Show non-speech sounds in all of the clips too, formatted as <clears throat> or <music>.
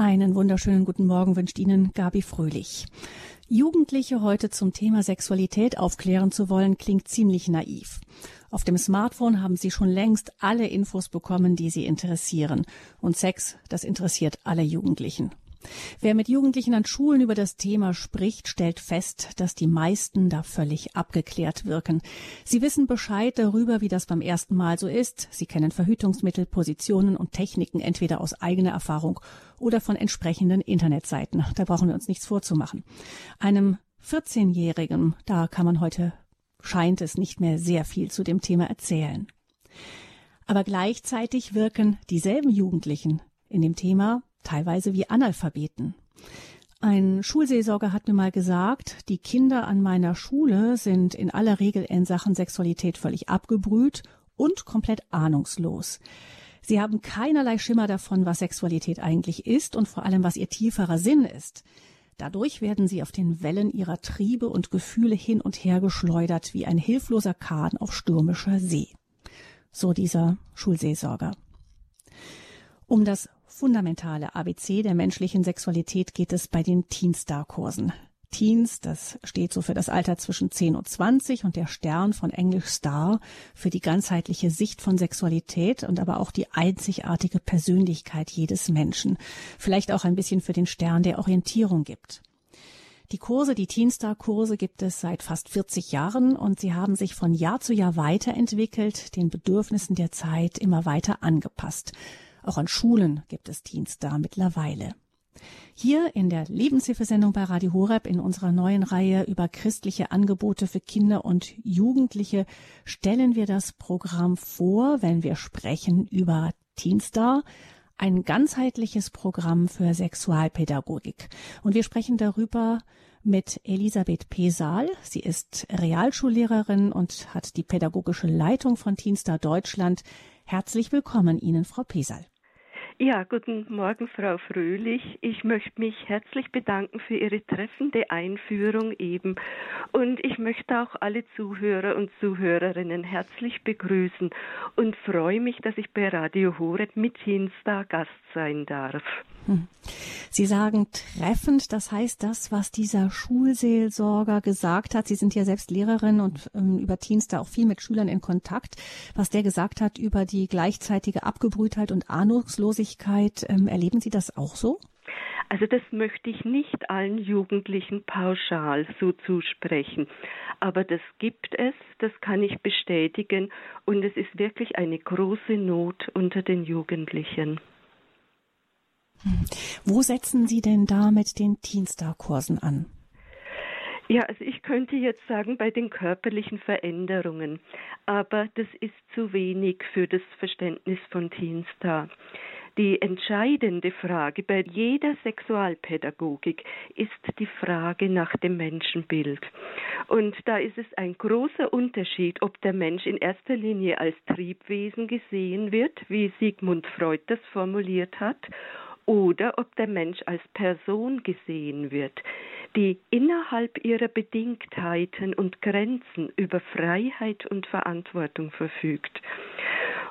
Einen wunderschönen guten Morgen wünscht Ihnen Gabi Fröhlich. Jugendliche heute zum Thema Sexualität aufklären zu wollen, klingt ziemlich naiv. Auf dem Smartphone haben Sie schon längst alle Infos bekommen, die Sie interessieren. Und Sex, das interessiert alle Jugendlichen. Wer mit Jugendlichen an Schulen über das Thema spricht, stellt fest, dass die meisten da völlig abgeklärt wirken. Sie wissen Bescheid darüber, wie das beim ersten Mal so ist. Sie kennen Verhütungsmittel, Positionen und Techniken entweder aus eigener Erfahrung oder von entsprechenden Internetseiten. Da brauchen wir uns nichts vorzumachen. Einem 14-Jährigen, da kann man heute, scheint es nicht mehr sehr viel zu dem Thema erzählen. Aber gleichzeitig wirken dieselben Jugendlichen in dem Thema teilweise wie Analphabeten. Ein Schulseelsorger hat mir mal gesagt, die Kinder an meiner Schule sind in aller Regel in Sachen Sexualität völlig abgebrüht und komplett ahnungslos. Sie haben keinerlei Schimmer davon, was Sexualität eigentlich ist und vor allem, was ihr tieferer Sinn ist. Dadurch werden sie auf den Wellen ihrer Triebe und Gefühle hin und her geschleudert wie ein hilfloser Kahn auf stürmischer See. So dieser Schulseelsorger. Um das fundamentale ABC der menschlichen Sexualität geht es bei den Teenstar-Kursen. Teens, das steht so für das Alter zwischen 10 und 20 und der Stern von Englisch Star für die ganzheitliche Sicht von Sexualität und aber auch die einzigartige Persönlichkeit jedes Menschen. Vielleicht auch ein bisschen für den Stern der Orientierung gibt. Die Kurse, die Teenstar-Kurse gibt es seit fast 40 Jahren und sie haben sich von Jahr zu Jahr weiterentwickelt, den Bedürfnissen der Zeit immer weiter angepasst. Auch an Schulen gibt es Dienst da mittlerweile. Hier in der Lebenshilfesendung bei Radio Horeb in unserer neuen Reihe über christliche Angebote für Kinder und Jugendliche stellen wir das Programm vor, wenn wir sprechen über Teenstar, ein ganzheitliches Programm für Sexualpädagogik. Und wir sprechen darüber mit Elisabeth Pesal. Sie ist Realschullehrerin und hat die pädagogische Leitung von Teenstar Deutschland. Herzlich willkommen Ihnen, Frau Pesal. Ja, guten Morgen, Frau Fröhlich. Ich möchte mich herzlich bedanken für Ihre treffende Einführung eben. Und ich möchte auch alle Zuhörer und Zuhörerinnen herzlich begrüßen und freue mich, dass ich bei Radio Horeb mit Hinstar Gast sein darf. Hm. Sie sagen treffend, das heißt das, was dieser Schulseelsorger gesagt hat. Sie sind ja selbst Lehrerin und ähm, über Teens da auch viel mit Schülern in Kontakt. Was der gesagt hat über die gleichzeitige Abgebrühtheit und Ahnungslosigkeit, ähm, erleben Sie das auch so? Also das möchte ich nicht allen Jugendlichen pauschal so zusprechen. Aber das gibt es, das kann ich bestätigen und es ist wirklich eine große Not unter den Jugendlichen. Wo setzen Sie denn da mit den Teenstar-Kursen an? Ja, also ich könnte jetzt sagen bei den körperlichen Veränderungen, aber das ist zu wenig für das Verständnis von Teenstar. Die entscheidende Frage bei jeder Sexualpädagogik ist die Frage nach dem Menschenbild. Und da ist es ein großer Unterschied, ob der Mensch in erster Linie als Triebwesen gesehen wird, wie Sigmund Freud das formuliert hat, oder ob der Mensch als Person gesehen wird, die innerhalb ihrer Bedingtheiten und Grenzen über Freiheit und Verantwortung verfügt.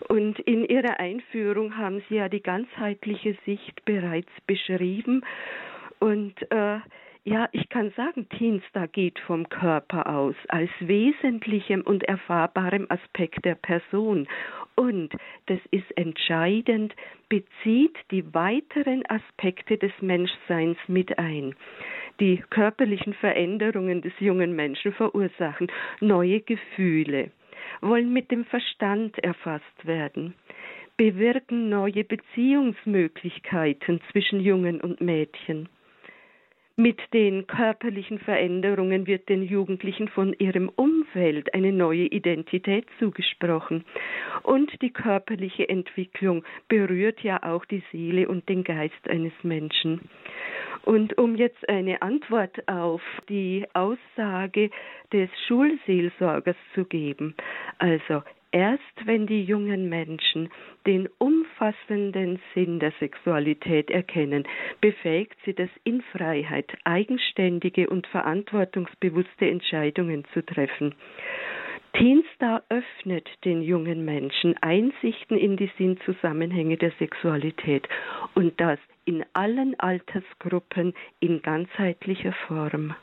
Und in Ihrer Einführung haben Sie ja die ganzheitliche Sicht bereits beschrieben. Und äh, ja, ich kann sagen, Teenstar geht vom Körper aus als wesentlichem und erfahrbarem Aspekt der Person und, das ist entscheidend, bezieht die weiteren Aspekte des Menschseins mit ein. Die körperlichen Veränderungen des jungen Menschen verursachen neue Gefühle, wollen mit dem Verstand erfasst werden, bewirken neue Beziehungsmöglichkeiten zwischen Jungen und Mädchen mit den körperlichen Veränderungen wird den Jugendlichen von ihrem Umfeld eine neue Identität zugesprochen. Und die körperliche Entwicklung berührt ja auch die Seele und den Geist eines Menschen. Und um jetzt eine Antwort auf die Aussage des Schulseelsorgers zu geben, also Erst wenn die jungen Menschen den umfassenden Sinn der Sexualität erkennen, befähigt sie das in Freiheit eigenständige und verantwortungsbewusste Entscheidungen zu treffen. Teenstar öffnet den jungen Menschen Einsichten in die Sinnzusammenhänge der Sexualität und das in allen Altersgruppen in ganzheitlicher Form.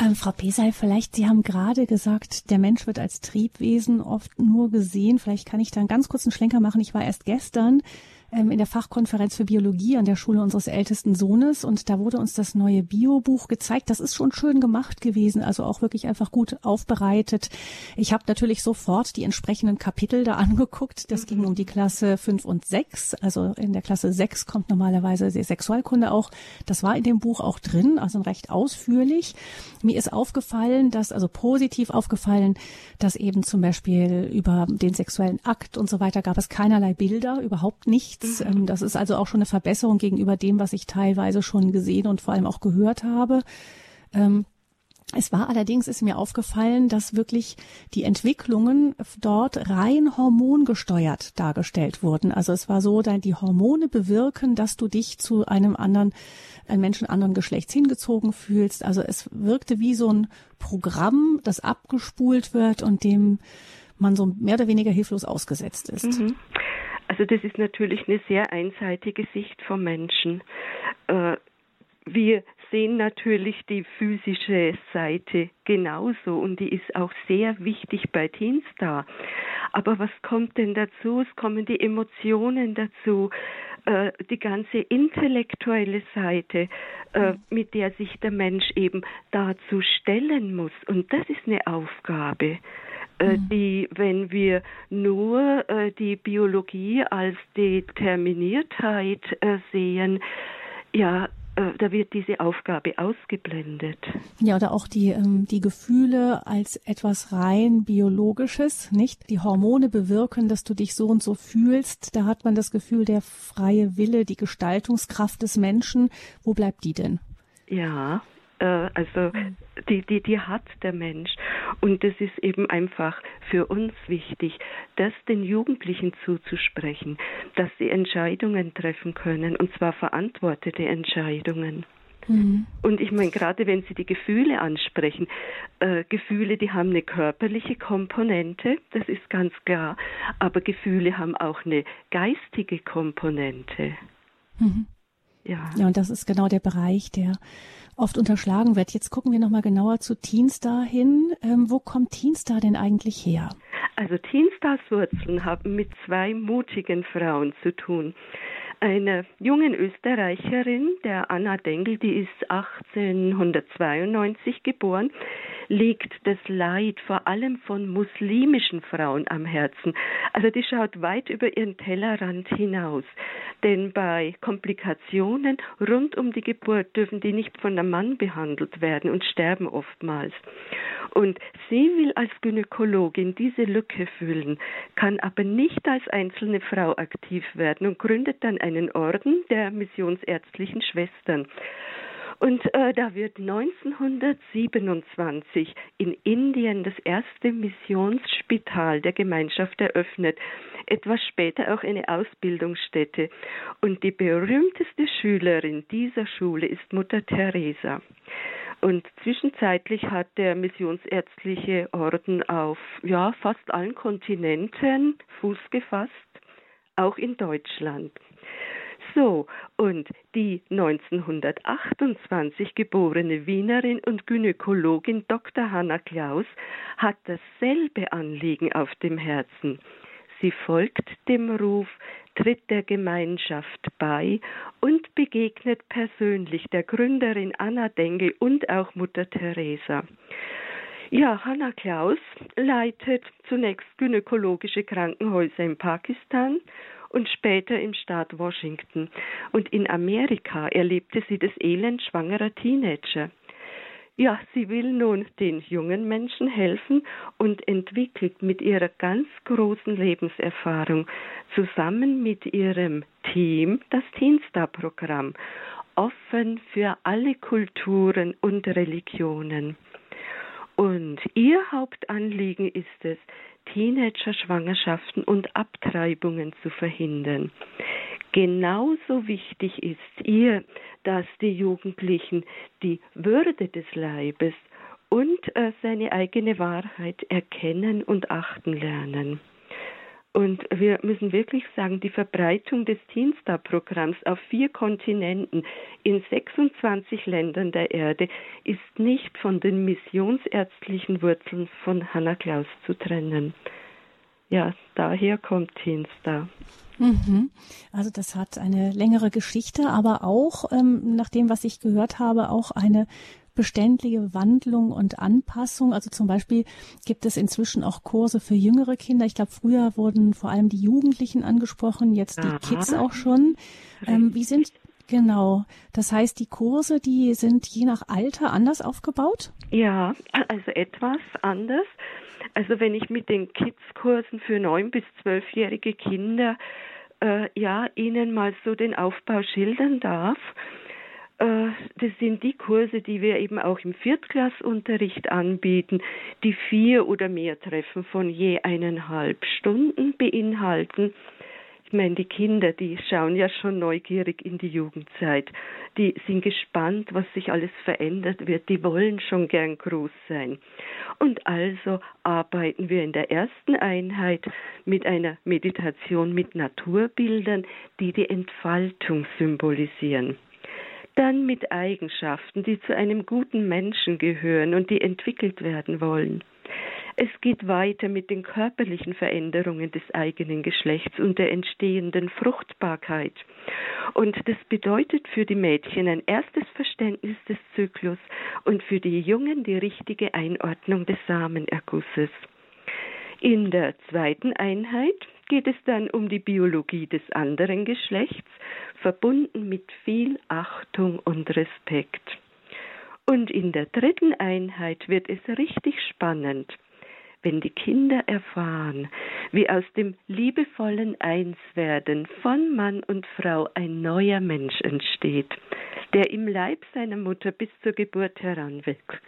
Ähm, Frau Pesay, vielleicht, Sie haben gerade gesagt, der Mensch wird als Triebwesen oft nur gesehen. Vielleicht kann ich da einen ganz kurzen Schlenker machen. Ich war erst gestern ähm, in der Fachkonferenz für Biologie an der Schule unseres ältesten Sohnes und da wurde uns das neue Biobuch gezeigt. Das ist schon schön gemacht gewesen, also auch wirklich einfach gut aufbereitet. Ich habe natürlich sofort die entsprechenden Kapitel da <laughs> angeguckt. Das ging um die Klasse 5 und 6. Also in der Klasse 6 kommt normalerweise die Sexualkunde auch. Das war in dem Buch auch drin, also recht ausführlich. Mir ist aufgefallen, dass, also positiv aufgefallen, dass eben zum Beispiel über den sexuellen Akt und so weiter gab es keinerlei Bilder, überhaupt nicht nichts. Mhm. Das ist also auch schon eine Verbesserung gegenüber dem, was ich teilweise schon gesehen und vor allem auch gehört habe. Ähm, es war allerdings, ist mir aufgefallen, dass wirklich die Entwicklungen dort rein hormongesteuert dargestellt wurden. Also es war so, die Hormone bewirken, dass du dich zu einem anderen, einem Menschen anderen Geschlechts hingezogen fühlst. Also es wirkte wie so ein Programm, das abgespult wird und dem man so mehr oder weniger hilflos ausgesetzt ist. Mhm. Also das ist natürlich eine sehr einseitige Sicht vom Menschen. Äh, wir sehen natürlich die physische Seite genauso und die ist auch sehr wichtig bei Teenstar. Aber was kommt denn dazu? Es kommen die Emotionen dazu, äh, die ganze intellektuelle Seite, äh, mit der sich der Mensch eben dazu stellen muss. Und das ist eine Aufgabe. Äh, mhm. die, wenn wir nur äh, die Biologie als Determiniertheit äh, sehen, ja, da wird diese Aufgabe ausgeblendet. Ja, oder auch die, ähm, die Gefühle als etwas rein biologisches, nicht? Die Hormone bewirken, dass du dich so und so fühlst. Da hat man das Gefühl, der freie Wille, die Gestaltungskraft des Menschen. Wo bleibt die denn? Ja, äh, also die, die, die hat der Mensch. Und das ist eben einfach für uns wichtig, das den Jugendlichen zuzusprechen, dass sie Entscheidungen treffen können, und zwar verantwortete Entscheidungen. Mhm. Und ich meine, gerade wenn Sie die Gefühle ansprechen, äh, Gefühle, die haben eine körperliche Komponente, das ist ganz klar, aber Gefühle haben auch eine geistige Komponente. Mhm. Ja. ja, und das ist genau der Bereich, der oft unterschlagen wird. Jetzt gucken wir nochmal genauer zu Teenstar hin. Ähm, wo kommt Teenstar denn eigentlich her? Also Teenstars Wurzeln haben mit zwei mutigen Frauen zu tun. Eine jungen Österreicherin, der Anna Dengel, die ist 1892 geboren, liegt das Leid vor allem von muslimischen Frauen am Herzen. Also die schaut weit über ihren Tellerrand hinaus. Denn bei Komplikationen rund um die Geburt dürfen die nicht von einem Mann behandelt werden und sterben oftmals. Und sie will als Gynäkologin diese Lücke füllen, kann aber nicht als einzelne Frau aktiv werden und gründet dann einen Orden der missionsärztlichen Schwestern. Und äh, da wird 1927 in Indien das erste Missionsspital der Gemeinschaft eröffnet, etwas später auch eine Ausbildungsstätte. Und die berühmteste Schülerin dieser Schule ist Mutter Teresa. Und zwischenzeitlich hat der missionsärztliche Orden auf ja, fast allen Kontinenten Fuß gefasst, auch in Deutschland. So, und die 1928 geborene Wienerin und Gynäkologin Dr. Hanna Klaus hat dasselbe Anliegen auf dem Herzen. Sie folgt dem Ruf, tritt der Gemeinschaft bei und begegnet persönlich der Gründerin Anna Dengel und auch Mutter Teresa. Ja, Hanna Klaus leitet zunächst gynäkologische Krankenhäuser in Pakistan und später im Staat Washington. Und in Amerika erlebte sie das Elend schwangerer Teenager. Ja, sie will nun den jungen Menschen helfen und entwickelt mit ihrer ganz großen Lebenserfahrung zusammen mit ihrem Team das Teenstar-Programm, offen für alle Kulturen und Religionen. Und ihr Hauptanliegen ist es, Teenager-Schwangerschaften und Abtreibungen zu verhindern. Genauso wichtig ist ihr, dass die Jugendlichen die Würde des Leibes und äh, seine eigene Wahrheit erkennen und achten lernen. Und wir müssen wirklich sagen, die Verbreitung des Teenstar-Programms auf vier Kontinenten in 26 Ländern der Erde ist nicht von den missionsärztlichen Wurzeln von Hannah Klaus zu trennen. Ja, daher kommt Teenstar. Mhm. Also das hat eine längere Geschichte, aber auch, ähm, nach dem, was ich gehört habe, auch eine beständige Wandlung und Anpassung. Also zum Beispiel gibt es inzwischen auch Kurse für jüngere Kinder. Ich glaube, früher wurden vor allem die Jugendlichen angesprochen, jetzt die Aha. Kids auch schon. Ähm, wie sind Genau. Das heißt, die Kurse, die sind je nach Alter anders aufgebaut? Ja, also etwas anders. Also wenn ich mit den Kids-Kursen für neun bis zwölfjährige Kinder äh, ja ihnen mal so den Aufbau schildern darf, das sind die Kurse, die wir eben auch im Viertklassunterricht anbieten, die vier oder mehr Treffen von je eineinhalb Stunden beinhalten. Ich meine, die Kinder, die schauen ja schon neugierig in die Jugendzeit. Die sind gespannt, was sich alles verändert wird. Die wollen schon gern groß sein. Und also arbeiten wir in der ersten Einheit mit einer Meditation mit Naturbildern, die die Entfaltung symbolisieren dann mit Eigenschaften, die zu einem guten Menschen gehören und die entwickelt werden wollen. Es geht weiter mit den körperlichen Veränderungen des eigenen Geschlechts und der entstehenden Fruchtbarkeit. Und das bedeutet für die Mädchen ein erstes Verständnis des Zyklus und für die Jungen die richtige Einordnung des Samenergusses. In der zweiten Einheit geht es dann um die Biologie des anderen Geschlechts, verbunden mit viel Achtung und Respekt. Und in der dritten Einheit wird es richtig spannend, wenn die Kinder erfahren, wie aus dem liebevollen Einswerden von Mann und Frau ein neuer Mensch entsteht, der im Leib seiner Mutter bis zur Geburt heranwächst.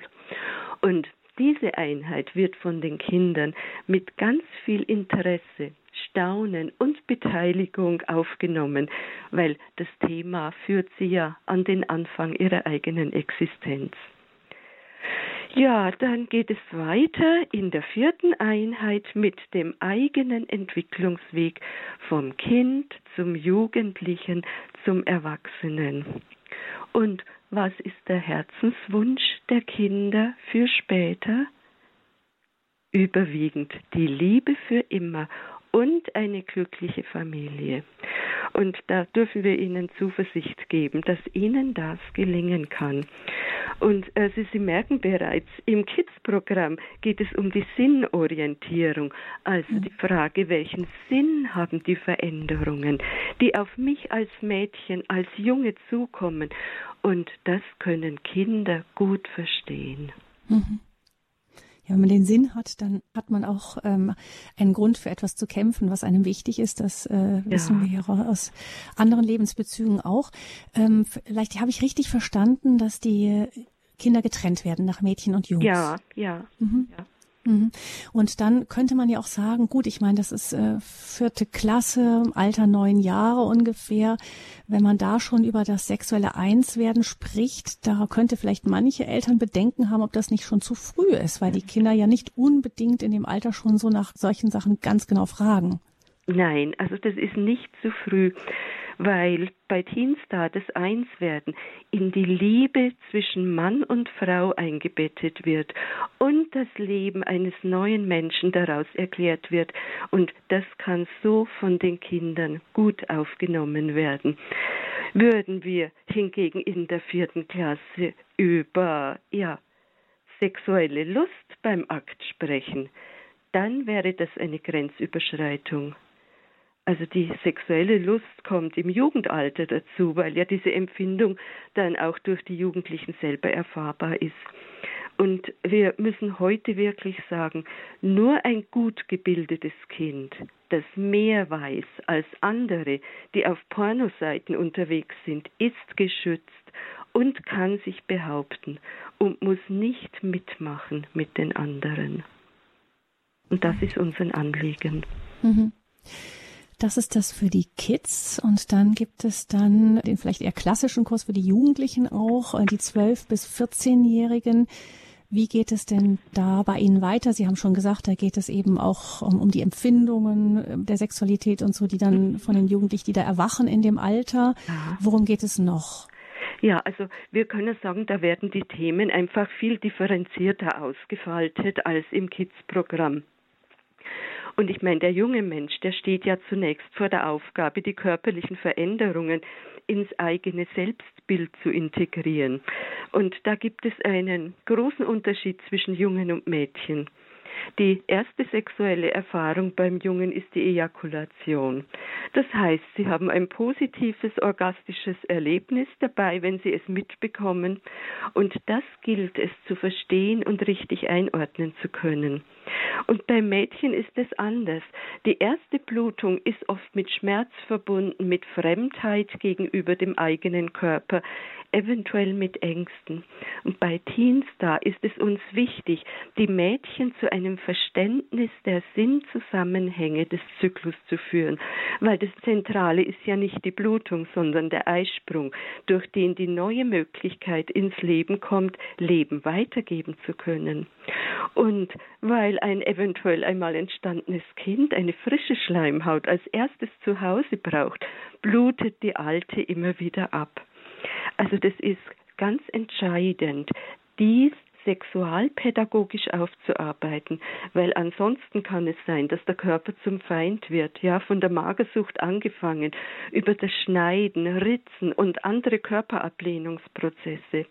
Und diese Einheit wird von den Kindern mit ganz viel Interesse, Staunen und Beteiligung aufgenommen, weil das Thema führt sie ja an den Anfang ihrer eigenen Existenz. Ja, dann geht es weiter in der vierten Einheit mit dem eigenen Entwicklungsweg vom Kind zum Jugendlichen zum Erwachsenen. Und was ist der Herzenswunsch der Kinder für später? Überwiegend die Liebe für immer und eine glückliche Familie. Und da dürfen wir ihnen Zuversicht geben, dass ihnen das gelingen kann. Und äh, Sie, Sie merken bereits, im Kids-Programm geht es um die Sinnorientierung, also die Frage, welchen Sinn haben die Veränderungen, die auf mich als Mädchen, als Junge zukommen. Und das können Kinder gut verstehen. Mhm. Ja, wenn man den Sinn hat, dann hat man auch ähm, einen Grund für etwas zu kämpfen, was einem wichtig ist. Das äh, wissen ja. wir ja aus anderen Lebensbezügen auch. Ähm, vielleicht habe ich richtig verstanden, dass die Kinder getrennt werden nach Mädchen und Jungs. Ja, ja. Mhm. ja. Mhm. Und dann könnte man ja auch sagen, gut, ich meine, das ist äh, vierte Klasse, Alter neun Jahre ungefähr. Wenn man da schon über das sexuelle Einswerden spricht, da könnte vielleicht manche Eltern Bedenken haben, ob das nicht schon zu früh ist, weil die Kinder ja nicht unbedingt in dem Alter schon so nach solchen Sachen ganz genau fragen. Nein, also das ist nicht zu früh weil bei Teenstar das Einswerden in die Liebe zwischen Mann und Frau eingebettet wird und das Leben eines neuen Menschen daraus erklärt wird. Und das kann so von den Kindern gut aufgenommen werden. Würden wir hingegen in der vierten Klasse über, ja, sexuelle Lust beim Akt sprechen, dann wäre das eine Grenzüberschreitung. Also die sexuelle Lust kommt im Jugendalter dazu, weil ja diese Empfindung dann auch durch die Jugendlichen selber erfahrbar ist. Und wir müssen heute wirklich sagen, nur ein gut gebildetes Kind, das mehr weiß als andere, die auf Pornoseiten unterwegs sind, ist geschützt und kann sich behaupten und muss nicht mitmachen mit den anderen. Und das ist unser Anliegen. Mhm. Das ist das für die Kids und dann gibt es dann den vielleicht eher klassischen Kurs für die Jugendlichen auch, äh, die 12 bis 14-Jährigen. Wie geht es denn da bei Ihnen weiter? Sie haben schon gesagt, da geht es eben auch um, um die Empfindungen äh, der Sexualität und so, die dann von den Jugendlichen, die da erwachen in dem Alter. Worum geht es noch? Ja, also wir können sagen, da werden die Themen einfach viel differenzierter ausgefaltet als im Kids-Programm. Und ich meine, der junge Mensch, der steht ja zunächst vor der Aufgabe, die körperlichen Veränderungen ins eigene Selbstbild zu integrieren. Und da gibt es einen großen Unterschied zwischen Jungen und Mädchen. Die erste sexuelle Erfahrung beim Jungen ist die Ejakulation. Das heißt, sie haben ein positives orgastisches Erlebnis dabei, wenn sie es mitbekommen. Und das gilt es zu verstehen und richtig einordnen zu können. Und beim Mädchen ist es anders. Die erste Blutung ist oft mit Schmerz verbunden, mit Fremdheit gegenüber dem eigenen Körper, eventuell mit Ängsten. Und bei Teens da ist es uns wichtig, die Mädchen zu einem Verständnis der Sinnzusammenhänge des Zyklus zu führen, weil das Zentrale ist ja nicht die Blutung, sondern der Eisprung, durch den die neue Möglichkeit ins Leben kommt, Leben weitergeben zu können. Und weil ein eventuell einmal entstandenes Kind eine frische Schleimhaut als erstes zu Hause braucht, blutet die alte immer wieder ab. Also das ist ganz entscheidend, dies sexualpädagogisch aufzuarbeiten, weil ansonsten kann es sein, dass der Körper zum Feind wird, ja, von der Magersucht angefangen, über das Schneiden, Ritzen und andere Körperablehnungsprozesse.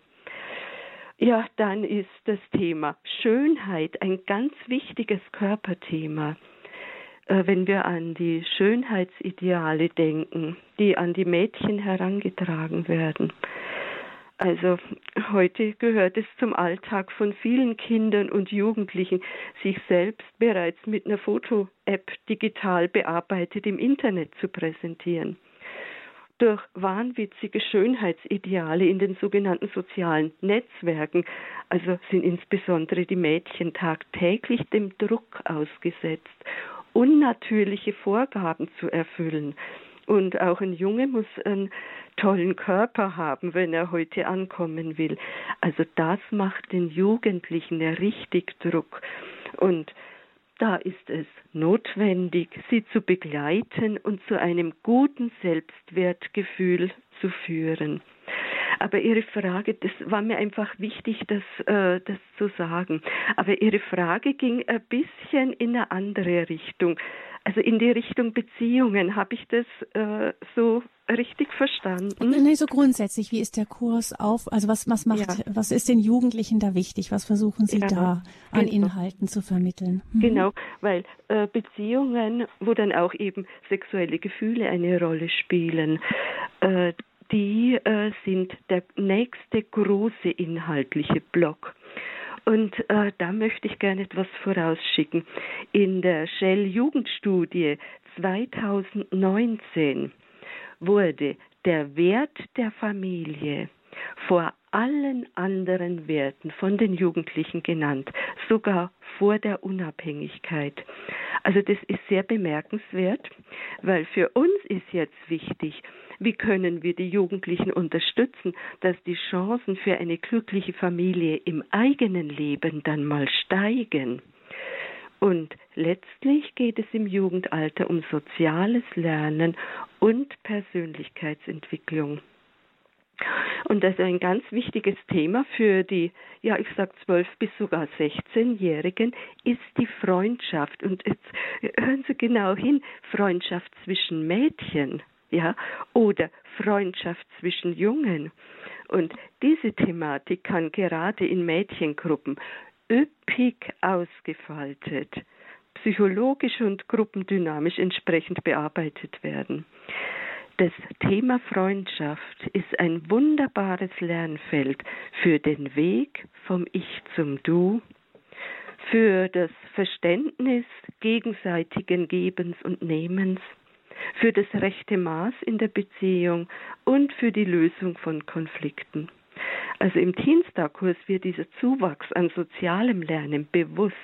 Ja, dann ist das Thema Schönheit ein ganz wichtiges Körperthema. Äh, wenn wir an die Schönheitsideale denken, die an die Mädchen herangetragen werden. Also heute gehört es zum Alltag von vielen Kindern und Jugendlichen, sich selbst bereits mit einer Foto-App digital bearbeitet im Internet zu präsentieren durch wahnwitzige Schönheitsideale in den sogenannten sozialen Netzwerken, also sind insbesondere die Mädchen tagtäglich dem Druck ausgesetzt, unnatürliche Vorgaben zu erfüllen. Und auch ein Junge muss einen tollen Körper haben, wenn er heute ankommen will. Also das macht den Jugendlichen richtig Druck. Und da ist es notwendig, sie zu begleiten und zu einem guten Selbstwertgefühl zu führen. Aber Ihre Frage, das war mir einfach wichtig, das, äh, das zu sagen. Aber Ihre Frage ging ein bisschen in eine andere Richtung. Also in die Richtung Beziehungen. Habe ich das äh, so richtig verstanden? Nee, so grundsätzlich. Wie ist der Kurs auf? Also was, was macht, ja. was ist den Jugendlichen da wichtig? Was versuchen Sie ja, da an genau. Inhalten zu vermitteln? Mhm. Genau, weil äh, Beziehungen, wo dann auch eben sexuelle Gefühle eine Rolle spielen, äh, die äh, sind der nächste große inhaltliche Block. Und äh, da möchte ich gerne etwas vorausschicken. In der Shell Jugendstudie 2019 wurde der Wert der Familie vor allen anderen Werten von den Jugendlichen genannt, sogar vor der Unabhängigkeit. Also das ist sehr bemerkenswert, weil für uns ist jetzt wichtig, wie können wir die Jugendlichen unterstützen, dass die Chancen für eine glückliche Familie im eigenen Leben dann mal steigen. Und letztlich geht es im Jugendalter um soziales Lernen und Persönlichkeitsentwicklung. Und das ist ein ganz wichtiges Thema für die, ja, ich sag 12 bis sogar 16-Jährigen, ist die Freundschaft. Und jetzt hören Sie genau hin, Freundschaft zwischen Mädchen ja, oder Freundschaft zwischen Jungen. Und diese Thematik kann gerade in Mädchengruppen üppig ausgefaltet, psychologisch und gruppendynamisch entsprechend bearbeitet werden. Das Thema Freundschaft ist ein wunderbares Lernfeld für den Weg vom Ich zum Du, für das Verständnis gegenseitigen Gebens und Nehmens, für das rechte Maß in der Beziehung und für die Lösung von Konflikten. Also im Teenstar-Kurs wird dieser Zuwachs an sozialem Lernen bewusst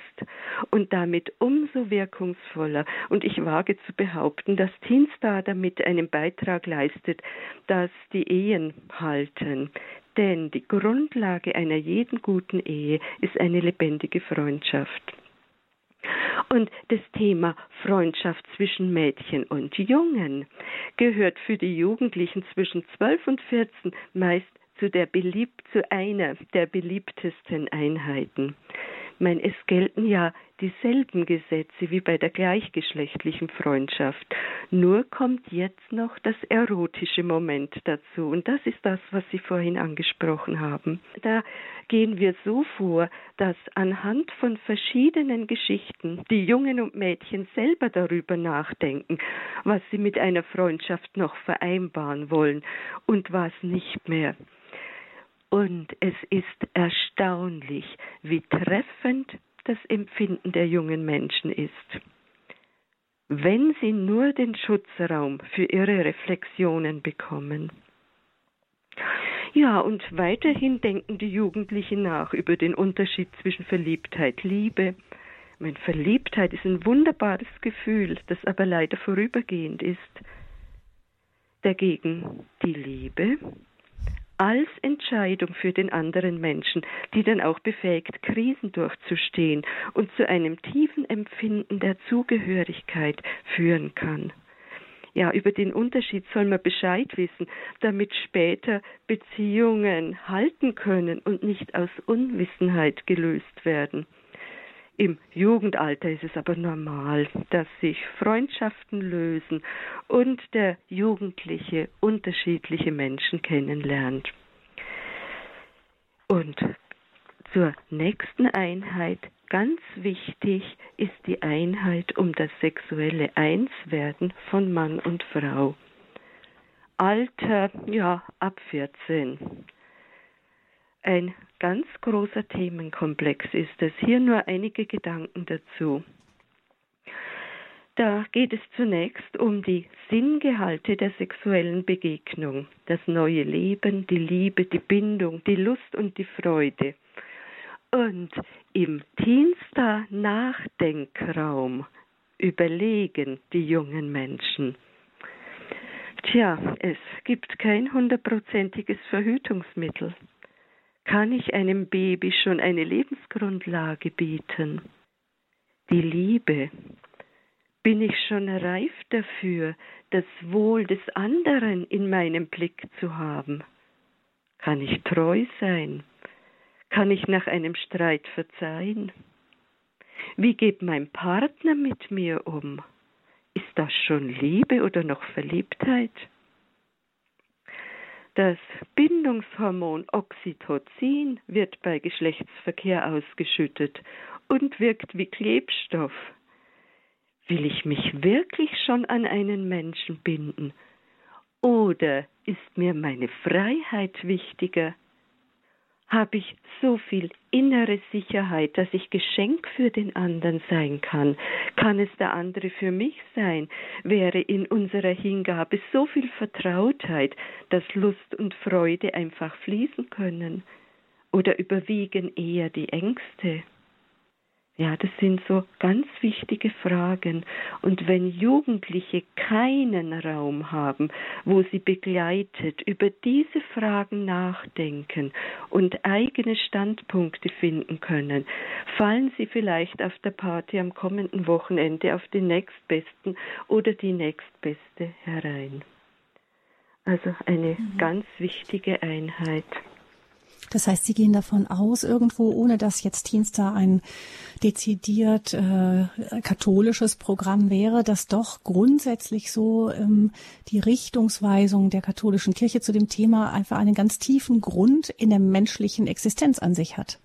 und damit umso wirkungsvoller. Und ich wage zu behaupten, dass Teenstar damit einen Beitrag leistet, dass die Ehen halten. denn die Grundlage einer jeden guten Ehe ist eine lebendige Freundschaft. Und das Thema Freundschaft zwischen Mädchen und Jungen gehört für die Jugendlichen zwischen 12 und 14 meist zu, der beliebt, zu einer der beliebtesten Einheiten. Ich es gelten ja dieselben Gesetze wie bei der gleichgeschlechtlichen Freundschaft. Nur kommt jetzt noch das erotische Moment dazu. Und das ist das, was Sie vorhin angesprochen haben. Da gehen wir so vor, dass anhand von verschiedenen Geschichten die Jungen und Mädchen selber darüber nachdenken, was sie mit einer Freundschaft noch vereinbaren wollen und was nicht mehr. Und es ist erstaunlich, wie treffend das Empfinden der jungen Menschen ist. Wenn sie nur den Schutzraum für ihre Reflexionen bekommen. Ja, und weiterhin denken die Jugendlichen nach über den Unterschied zwischen Verliebtheit, Liebe. Meine Verliebtheit ist ein wunderbares Gefühl, das aber leider vorübergehend ist. Dagegen die Liebe als Entscheidung für den anderen Menschen, die dann auch befähigt, Krisen durchzustehen und zu einem tiefen Empfinden der Zugehörigkeit führen kann. Ja, über den Unterschied soll man Bescheid wissen, damit später Beziehungen halten können und nicht aus Unwissenheit gelöst werden. Im Jugendalter ist es aber normal, dass sich Freundschaften lösen und der Jugendliche unterschiedliche Menschen kennenlernt. Und zur nächsten Einheit, ganz wichtig, ist die Einheit um das sexuelle Einswerden von Mann und Frau. Alter, ja, ab 14 ein ganz großer Themenkomplex ist es. Hier nur einige Gedanken dazu. Da geht es zunächst um die Sinngehalte der sexuellen Begegnung, das neue Leben, die Liebe, die Bindung, die Lust und die Freude. Und im Dienster Nachdenkraum überlegen die jungen Menschen. Tja, es gibt kein hundertprozentiges Verhütungsmittel. Kann ich einem Baby schon eine Lebensgrundlage bieten? Die Liebe. Bin ich schon reif dafür, das Wohl des anderen in meinem Blick zu haben? Kann ich treu sein? Kann ich nach einem Streit verzeihen? Wie geht mein Partner mit mir um? Ist das schon Liebe oder noch Verliebtheit? Das Bindungshormon Oxytocin wird bei Geschlechtsverkehr ausgeschüttet und wirkt wie Klebstoff. Will ich mich wirklich schon an einen Menschen binden? Oder ist mir meine Freiheit wichtiger? Habe ich so viel innere Sicherheit, dass ich Geschenk für den anderen sein kann. Kann es der andere für mich sein? Wäre in unserer Hingabe so viel Vertrautheit, dass Lust und Freude einfach fließen können? Oder überwiegen eher die Ängste? Ja, das sind so ganz wichtige Fragen. Und wenn Jugendliche keinen Raum haben, wo sie begleitet über diese Fragen nachdenken und eigene Standpunkte finden können, fallen sie vielleicht auf der Party am kommenden Wochenende auf den nächstbesten oder die nächstbeste herein. Also eine mhm. ganz wichtige Einheit. Das heißt, Sie gehen davon aus, irgendwo, ohne dass jetzt Teenstar ein dezidiert äh, katholisches Programm wäre, dass doch grundsätzlich so ähm, die Richtungsweisung der katholischen Kirche zu dem Thema einfach einen ganz tiefen Grund in der menschlichen Existenz an sich hat.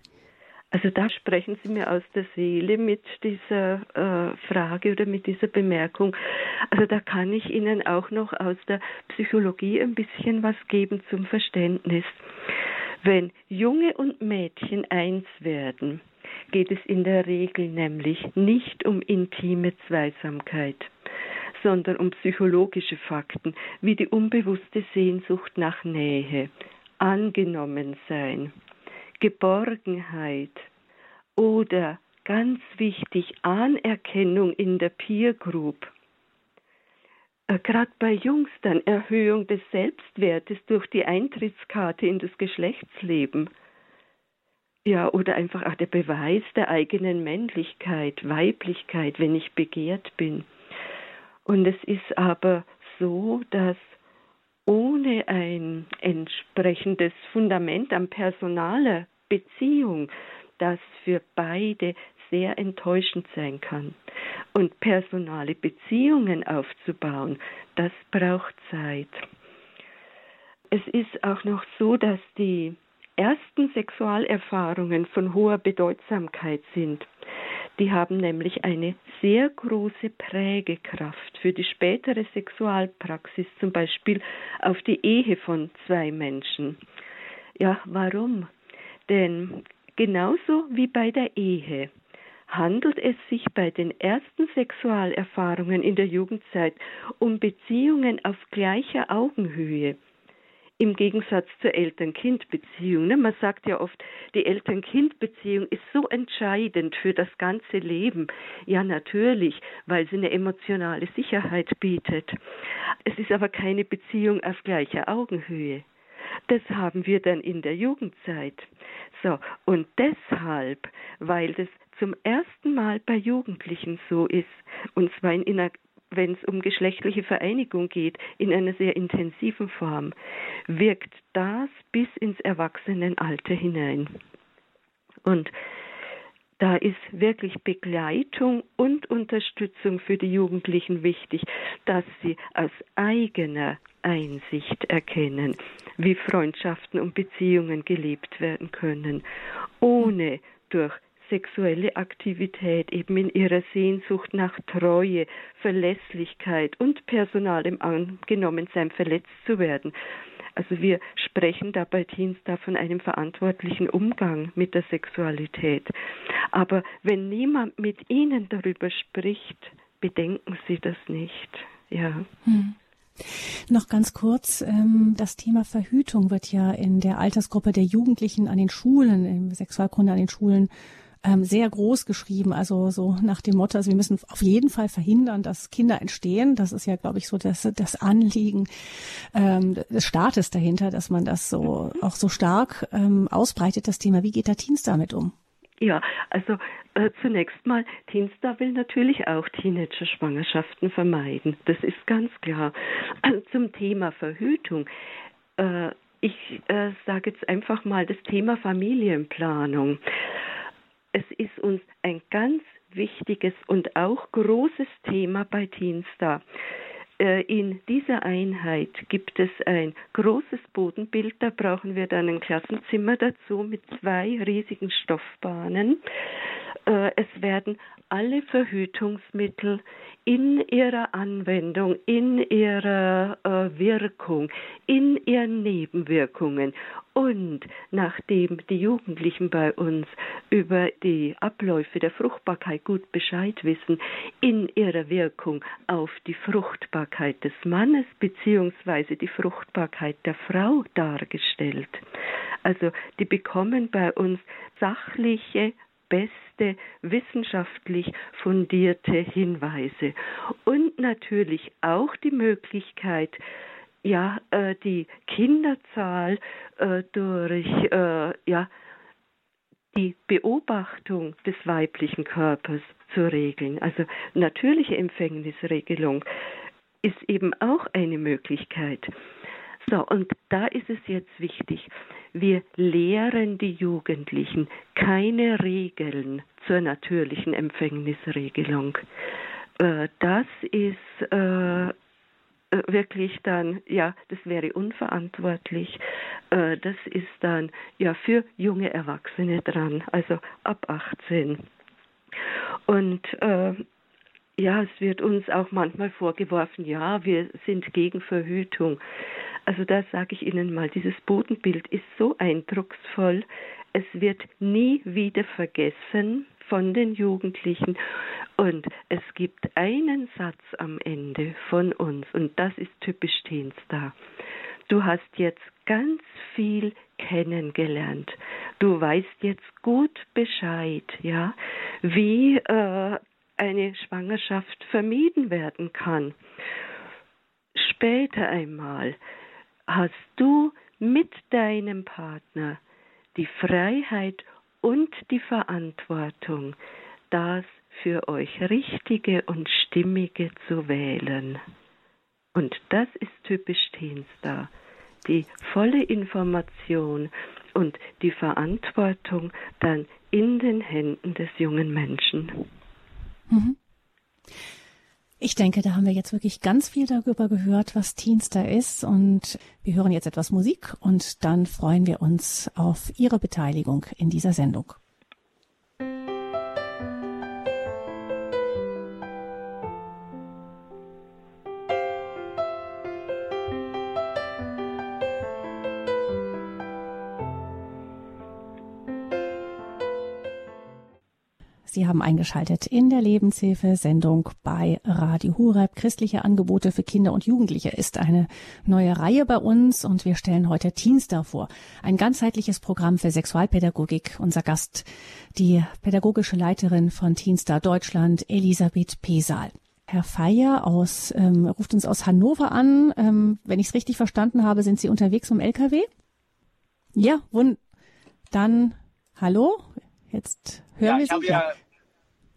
Also da sprechen Sie mir aus der Seele mit dieser äh, Frage oder mit dieser Bemerkung. Also da kann ich Ihnen auch noch aus der Psychologie ein bisschen was geben zum Verständnis. Wenn Junge und Mädchen eins werden, geht es in der Regel nämlich nicht um intime Zweisamkeit, sondern um psychologische Fakten wie die unbewusste Sehnsucht nach Nähe, Angenommensein, Geborgenheit oder ganz wichtig Anerkennung in der Peer Group. Äh, gerade bei Jungs dann Erhöhung des Selbstwertes durch die Eintrittskarte in das Geschlechtsleben. Ja, oder einfach auch der Beweis der eigenen Männlichkeit, Weiblichkeit, wenn ich begehrt bin. Und es ist aber so, dass ohne ein entsprechendes Fundament an personaler Beziehung, das für beide sehr enttäuschend sein kann. Und personale Beziehungen aufzubauen, das braucht Zeit. Es ist auch noch so, dass die ersten Sexualerfahrungen von hoher Bedeutsamkeit sind. Die haben nämlich eine sehr große Prägekraft für die spätere Sexualpraxis, zum Beispiel auf die Ehe von zwei Menschen. Ja, warum? Denn genauso wie bei der Ehe handelt es sich bei den ersten Sexualerfahrungen in der Jugendzeit um Beziehungen auf gleicher Augenhöhe. Im Gegensatz zur Eltern-Kind-Beziehung. Ne? Man sagt ja oft, die Eltern-Kind-Beziehung ist so entscheidend für das ganze Leben. Ja, natürlich, weil sie eine emotionale Sicherheit bietet. Es ist aber keine Beziehung auf gleicher Augenhöhe. Das haben wir dann in der Jugendzeit. So, und deshalb, weil das zum ersten Mal bei Jugendlichen so ist, und zwar in einer wenn es um geschlechtliche Vereinigung geht, in einer sehr intensiven Form, wirkt das bis ins Erwachsenenalter hinein. Und da ist wirklich Begleitung und Unterstützung für die Jugendlichen wichtig, dass sie aus eigener Einsicht erkennen, wie Freundschaften und Beziehungen gelebt werden können, ohne durch sexuelle Aktivität eben in ihrer Sehnsucht nach Treue, Verlässlichkeit und personalem Angenommensein verletzt zu werden. Also wir sprechen da bei Teens da von einem verantwortlichen Umgang mit der Sexualität. Aber wenn niemand mit ihnen darüber spricht, bedenken sie das nicht. Ja. Hm. Noch ganz kurz, ähm, das Thema Verhütung wird ja in der Altersgruppe der Jugendlichen an den Schulen, in Sexualkunde an den Schulen ähm, sehr groß geschrieben. Also so nach dem Motto, also wir müssen auf jeden Fall verhindern, dass Kinder entstehen. Das ist ja, glaube ich, so das, das Anliegen ähm, des Staates dahinter, dass man das so auch so stark ähm, ausbreitet, das Thema. Wie geht der Teens damit um? Ja, also äh, zunächst mal, Teenstar will natürlich auch Teenager-Schwangerschaften vermeiden. Das ist ganz klar. Also <clears throat> zum Thema Verhütung. Äh, ich äh, sage jetzt einfach mal das Thema Familienplanung. Es ist uns ein ganz wichtiges und auch großes Thema bei Teenstar. Äh, in dieser Einheit gibt es ein großes Bodenbild, da brauchen wir dann ein Klassenzimmer dazu mit zwei riesigen Stoffbahnen. Äh, es werden alle Verhütungsmittel in ihrer Anwendung, in ihrer äh, Wirkung, in ihren Nebenwirkungen und nachdem die Jugendlichen bei uns über die Abläufe der Fruchtbarkeit gut Bescheid wissen, in ihrer Wirkung auf die Fruchtbarkeit des Mannes beziehungsweise die Fruchtbarkeit der Frau dargestellt. Also die bekommen bei uns sachliche beste wissenschaftlich fundierte Hinweise und natürlich auch die Möglichkeit, ja, äh, die Kinderzahl äh, durch äh, ja, die Beobachtung des weiblichen Körpers zu regeln. Also natürliche Empfängnisregelung ist eben auch eine Möglichkeit. So, und da ist es jetzt wichtig, wir lehren die Jugendlichen keine Regeln zur natürlichen Empfängnisregelung. Äh, das ist äh, äh, wirklich dann, ja, das wäre unverantwortlich. Das ist dann ja für junge Erwachsene dran, also ab 18. Und ja, es wird uns auch manchmal vorgeworfen, ja, wir sind gegen Verhütung. Also da sage ich Ihnen mal, dieses Bodenbild ist so eindrucksvoll. Es wird nie wieder vergessen von den Jugendlichen. Und es gibt einen Satz am Ende von uns, und das ist typisch Teenstar. Du hast jetzt ganz viel kennengelernt. Du weißt jetzt gut Bescheid, ja, wie äh, eine Schwangerschaft vermieden werden kann. später einmal hast du mit deinem Partner die Freiheit und die Verantwortung, das für euch Richtige und Stimmige zu wählen. Und das ist typisch Teenstar. Die volle Information und die Verantwortung dann in den Händen des jungen Menschen. Mhm. Ich denke, da haben wir jetzt wirklich ganz viel darüber gehört, was Teenstar ist. Und wir hören jetzt etwas Musik und dann freuen wir uns auf Ihre Beteiligung in dieser Sendung. Haben eingeschaltet in der Lebenshilfe-Sendung bei Radio Hureb. Christliche Angebote für Kinder und Jugendliche ist eine neue Reihe bei uns und wir stellen heute Teenstar vor. Ein ganzheitliches Programm für Sexualpädagogik. Unser Gast, die pädagogische Leiterin von Teenstar Deutschland, Elisabeth Pesal. Herr Feier aus, ähm, ruft uns aus Hannover an. Ähm, wenn ich es richtig verstanden habe, sind Sie unterwegs vom LKW? Ja, wund dann hallo. Jetzt hören ja, wir Sie. Ja,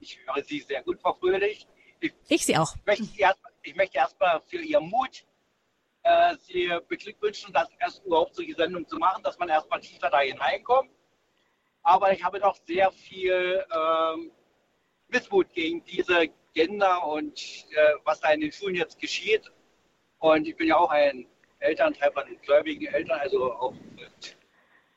ich höre Sie sehr gut, Frau Fröhlich. Ich, ich Sie auch. Möchte erst, ich möchte erstmal für Ihren Mut äh, Sie beglückwünschen, das erst überhaupt solche Sendungen zu machen, dass man erstmal tiefer da hineinkommt. Aber ich habe noch sehr viel ähm, Missmut gegen diese Gender und äh, was da in den Schulen jetzt geschieht. Und ich bin ja auch ein Elternteil von gläubigen Eltern, also auch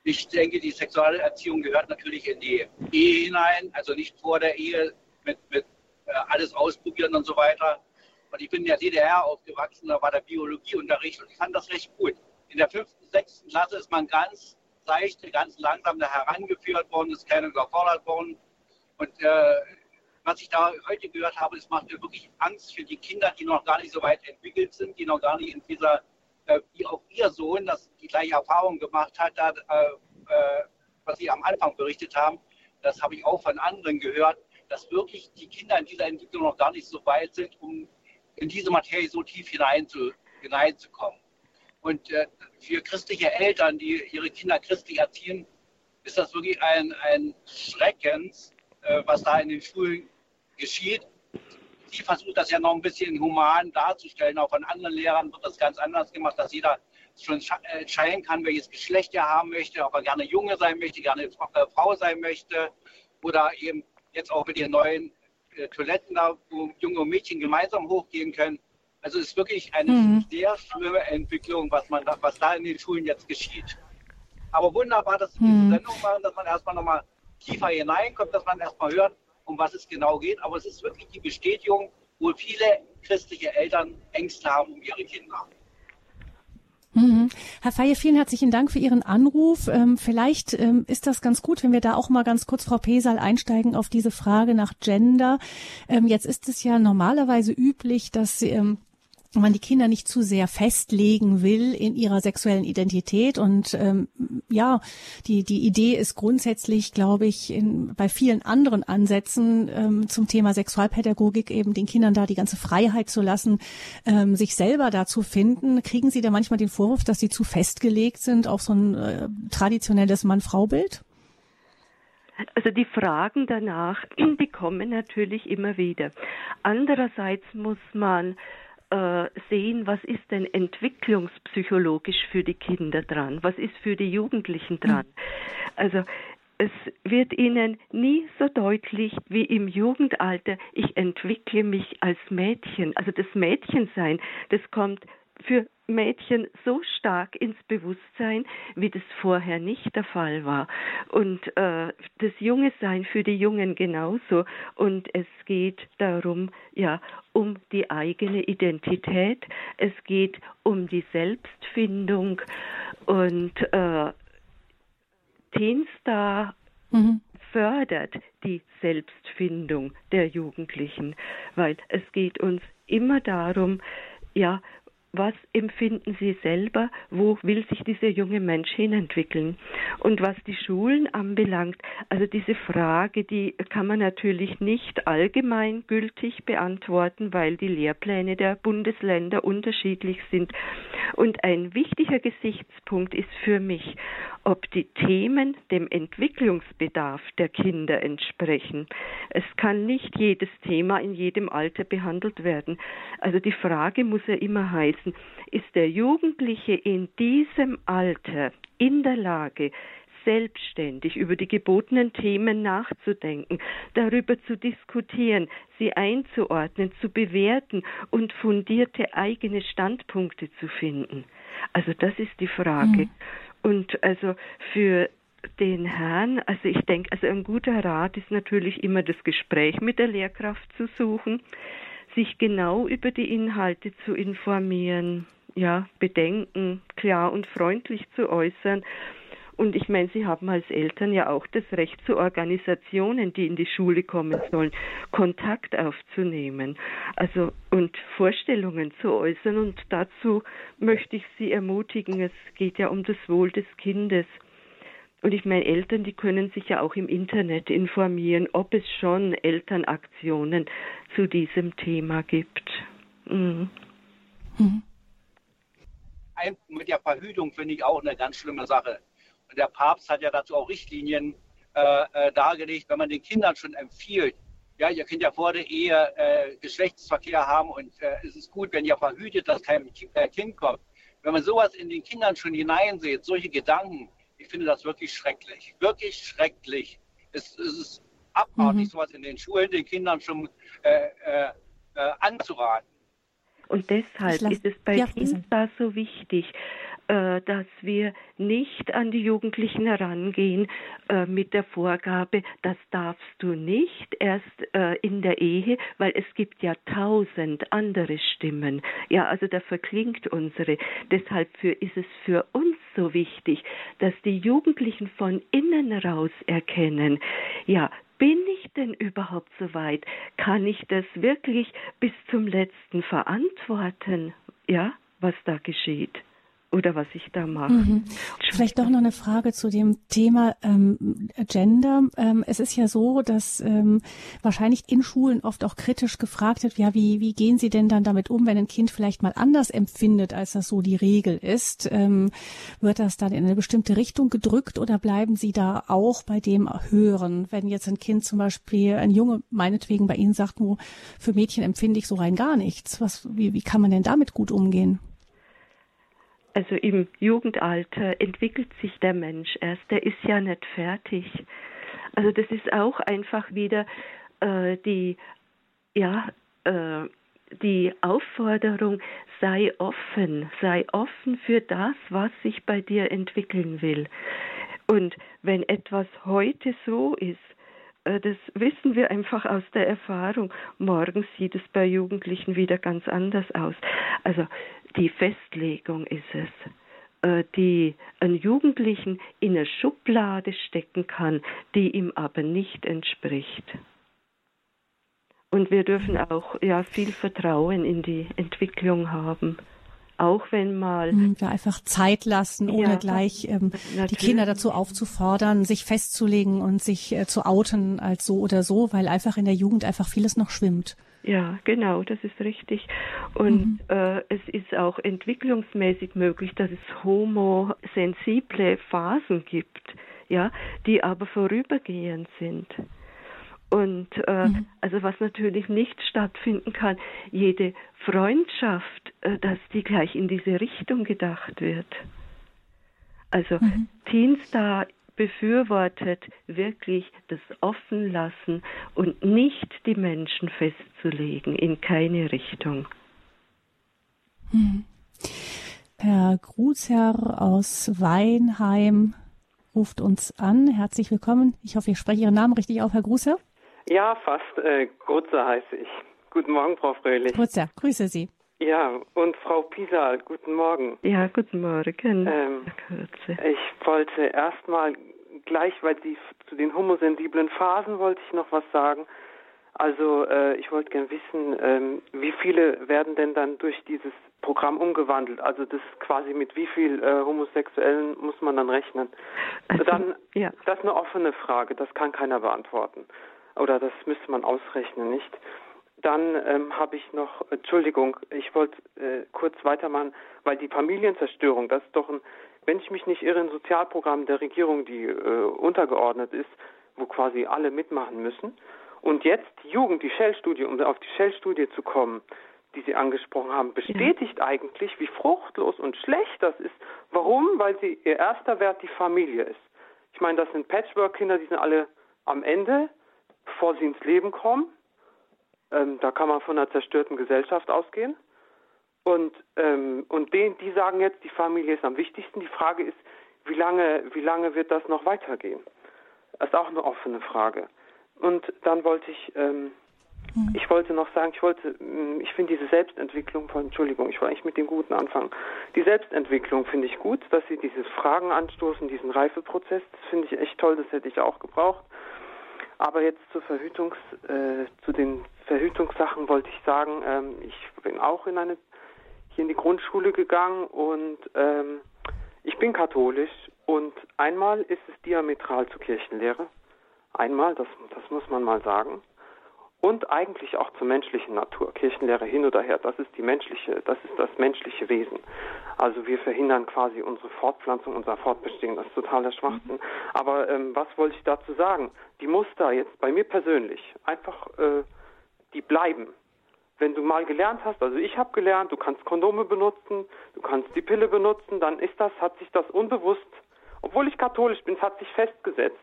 ich denke, die Sexualerziehung gehört natürlich in die Ehe hinein, also nicht vor der Ehe mit, mit äh, alles ausprobieren und so weiter. Und ich bin in der DDR aufgewachsen, da war der Biologieunterricht und ich fand das recht gut. In der fünften, sechsten Klasse ist man ganz seicht, ganz langsam da herangeführt worden, ist keiner überfordert worden. Und äh, was ich da heute gehört habe, es macht mir wirklich Angst für die Kinder, die noch gar nicht so weit entwickelt sind, die noch gar nicht in dieser äh, wie auch Ihr Sohn das die gleiche Erfahrung gemacht hat, da, äh, äh, was Sie am Anfang berichtet haben, das habe ich auch von anderen gehört, dass wirklich die Kinder in dieser Entwicklung noch gar nicht so weit sind, um in diese Materie so tief hineinzu, hineinzukommen. Und äh, für christliche Eltern, die ihre Kinder christlich erziehen, ist das wirklich ein, ein Schreckens, äh, was da in den Schulen geschieht sie versucht das ja noch ein bisschen human darzustellen. Auch von anderen Lehrern wird das ganz anders gemacht, dass jeder schon äh, entscheiden kann, welches Geschlecht er haben möchte, ob er gerne Junge sein möchte, gerne Frau sein möchte oder eben jetzt auch mit den neuen äh, Toiletten da, wo Junge und Mädchen gemeinsam hochgehen können. Also es ist wirklich eine mhm. sehr schlimme Entwicklung, was, man da, was da in den Schulen jetzt geschieht. Aber wunderbar, dass diese mhm. Sendung machen, dass man erstmal nochmal tiefer hineinkommt, dass man erstmal hört, um was es genau geht, aber es ist wirklich die Bestätigung, wo viele christliche Eltern Ängste haben um ihre Kinder. Mhm. Herr Feier, vielen herzlichen Dank für Ihren Anruf. Ähm, vielleicht ähm, ist das ganz gut, wenn wir da auch mal ganz kurz, Frau Pesal, einsteigen auf diese Frage nach Gender. Ähm, jetzt ist es ja normalerweise üblich, dass man die Kinder nicht zu sehr festlegen will in ihrer sexuellen Identität. Und ähm, ja, die, die Idee ist grundsätzlich, glaube ich, in, bei vielen anderen Ansätzen ähm, zum Thema Sexualpädagogik eben den Kindern da die ganze Freiheit zu lassen, ähm, sich selber da zu finden. Kriegen Sie da manchmal den Vorwurf, dass Sie zu festgelegt sind auf so ein äh, traditionelles Mann-Frau-Bild? Also die Fragen danach, die kommen natürlich immer wieder. Andererseits muss man sehen, was ist denn entwicklungspsychologisch für die Kinder dran, was ist für die Jugendlichen dran. Also es wird ihnen nie so deutlich wie im Jugendalter, ich entwickle mich als Mädchen. Also das Mädchensein, das kommt für Mädchen so stark ins Bewusstsein, wie das vorher nicht der Fall war. Und äh, das Junge Sein für die Jungen genauso. Und es geht darum, ja, um die eigene Identität. Es geht um die Selbstfindung. Und äh, Teenstar mhm. fördert die Selbstfindung der Jugendlichen, weil es geht uns immer darum, ja, was empfinden Sie selber, wo will sich dieser junge Mensch hinentwickeln? Und was die Schulen anbelangt, also diese Frage, die kann man natürlich nicht allgemeingültig beantworten, weil die Lehrpläne der Bundesländer unterschiedlich sind. Und ein wichtiger Gesichtspunkt ist für mich, ob die Themen dem Entwicklungsbedarf der Kinder entsprechen. Es kann nicht jedes Thema in jedem Alter behandelt werden. Also die Frage muss ja immer heißen, ist der Jugendliche in diesem Alter in der Lage, selbstständig über die gebotenen Themen nachzudenken, darüber zu diskutieren, sie einzuordnen, zu bewerten und fundierte eigene Standpunkte zu finden. Also das ist die Frage. Mhm. Und also für den Herrn, also ich denke, also ein guter Rat ist natürlich immer das Gespräch mit der Lehrkraft zu suchen, sich genau über die Inhalte zu informieren, ja, Bedenken klar und freundlich zu äußern. Und ich meine, Sie haben als Eltern ja auch das Recht zu Organisationen, die in die Schule kommen sollen, Kontakt aufzunehmen, also und Vorstellungen zu äußern. Und dazu möchte ich Sie ermutigen. Es geht ja um das Wohl des Kindes. Und ich meine, Eltern, die können sich ja auch im Internet informieren, ob es schon Elternaktionen zu diesem Thema gibt. Mhm. Mhm. Mit der Verhütung finde ich auch eine ganz schlimme Sache. Der Papst hat ja dazu auch Richtlinien äh, äh, dargelegt, wenn man den Kindern schon empfiehlt, ja, ihr könnt ja vor der Ehe äh, Geschlechtsverkehr haben und äh, es ist gut, wenn ihr verhütet, dass kein äh, Kind kommt. Wenn man sowas in den Kindern schon hineinsieht, solche Gedanken, ich finde das wirklich schrecklich. Wirklich schrecklich. Es, es ist abartig, mhm. sowas in den Schulen den Kindern schon äh, äh, äh anzuraten. Und deshalb ist es bei ja, Kindern so wichtig, äh, dass wir nicht an die Jugendlichen herangehen äh, mit der Vorgabe, das darfst du nicht erst äh, in der Ehe, weil es gibt ja tausend andere Stimmen. Ja, also da verklingt unsere. Deshalb für, ist es für uns so wichtig, dass die Jugendlichen von innen raus erkennen, ja, bin ich denn überhaupt so weit? Kann ich das wirklich bis zum letzten verantworten? Ja, was da geschieht? Oder was ich da mache. Mhm. Vielleicht doch noch eine Frage zu dem Thema ähm, Gender. Ähm, es ist ja so, dass ähm, wahrscheinlich in Schulen oft auch kritisch gefragt wird, ja, wie, wie gehen Sie denn dann damit um, wenn ein Kind vielleicht mal anders empfindet, als das so die Regel ist? Ähm, wird das dann in eine bestimmte Richtung gedrückt oder bleiben Sie da auch bei dem Hören? Wenn jetzt ein Kind zum Beispiel, ein Junge meinetwegen bei Ihnen sagt, nur für Mädchen empfinde ich so rein gar nichts. Was, wie, wie kann man denn damit gut umgehen? Also im Jugendalter entwickelt sich der Mensch erst, der ist ja nicht fertig. Also das ist auch einfach wieder äh, die, ja, äh, die Aufforderung, sei offen, sei offen für das, was sich bei dir entwickeln will. Und wenn etwas heute so ist, das wissen wir einfach aus der Erfahrung. Morgen sieht es bei Jugendlichen wieder ganz anders aus. Also die Festlegung ist es, äh, die einen Jugendlichen in eine Schublade stecken kann, die ihm aber nicht entspricht. Und wir dürfen auch ja viel Vertrauen in die Entwicklung haben auch wenn mal. Ja, einfach Zeit lassen, ohne ja, gleich ähm, die Kinder dazu aufzufordern, sich festzulegen und sich äh, zu outen als so oder so, weil einfach in der Jugend einfach vieles noch schwimmt. Ja, genau, das ist richtig. Und mhm. äh, es ist auch entwicklungsmäßig möglich, dass es homosensible Phasen gibt, ja, die aber vorübergehend sind. Und äh, mhm. also was natürlich nicht stattfinden kann, jede Freundschaft, äh, dass die gleich in diese Richtung gedacht wird. Also mhm. Teenstar befürwortet wirklich das Offenlassen und nicht die Menschen festzulegen in keine Richtung. Mhm. Herr Grußherr aus Weinheim ruft uns an. Herzlich willkommen. Ich hoffe, ich spreche Ihren Namen richtig auf, Herr Grußherr. Ja, fast. Äh, Grutze heiße ich. Guten Morgen, Frau Fröhlich. Grutze, grüße Sie. Ja, und Frau Pisal, guten Morgen. Ja, guten Morgen. Ähm, ich wollte erstmal gleich, weil Sie zu den homosensiblen Phasen wollte ich noch was sagen. Also äh, ich wollte gerne wissen, ähm, wie viele werden denn dann durch dieses Programm umgewandelt. Also das quasi mit wie viel äh, Homosexuellen muss man dann rechnen? Also, dann, ja. das ist eine offene Frage, das kann keiner beantworten. Oder das müsste man ausrechnen, nicht? Dann ähm, habe ich noch, Entschuldigung, ich wollte äh, kurz weitermachen, weil die Familienzerstörung, das ist doch ein, wenn ich mich nicht irre, ein Sozialprogramm der Regierung, die äh, untergeordnet ist, wo quasi alle mitmachen müssen. Und jetzt die Jugend, die Shell-Studie, um auf die Shell-Studie zu kommen, die Sie angesprochen haben, bestätigt ja. eigentlich, wie fruchtlos und schlecht das ist. Warum? Weil sie ihr erster Wert die Familie ist. Ich meine, das sind Patchwork-Kinder, die sind alle am Ende, bevor sie ins Leben kommen. Ähm, da kann man von einer zerstörten Gesellschaft ausgehen. Und, ähm, und den, die sagen jetzt, die Familie ist am wichtigsten. Die Frage ist, wie lange, wie lange wird das noch weitergehen? Das ist auch eine offene Frage. Und dann wollte ich, ähm, hm. ich wollte noch sagen, ich wollte, hm, ich finde diese Selbstentwicklung von, Entschuldigung, ich wollte eigentlich mit dem Guten anfangen. Die Selbstentwicklung finde ich gut, dass Sie diese Fragen anstoßen, diesen Reifeprozess, das finde ich echt toll, das hätte ich auch gebraucht. Aber jetzt zur Verhütungs, äh, zu den Verhütungssachen wollte ich sagen, ähm, ich bin auch in eine, hier in die Grundschule gegangen und ähm, ich bin katholisch und einmal ist es diametral zur Kirchenlehre. Einmal, das, das muss man mal sagen. Und eigentlich auch zur menschlichen Natur. Kirchenlehre hin oder her, das ist die menschliche, das ist das menschliche Wesen. Also wir verhindern quasi unsere Fortpflanzung, unser Fortbestehen, das ist totaler Schwachsinn. Aber ähm, was wollte ich dazu sagen? Die Muster jetzt bei mir persönlich einfach, äh, die bleiben. Wenn du mal gelernt hast, also ich habe gelernt, du kannst Kondome benutzen, du kannst die Pille benutzen, dann ist das, hat sich das unbewusst, obwohl ich katholisch bin, es hat sich festgesetzt.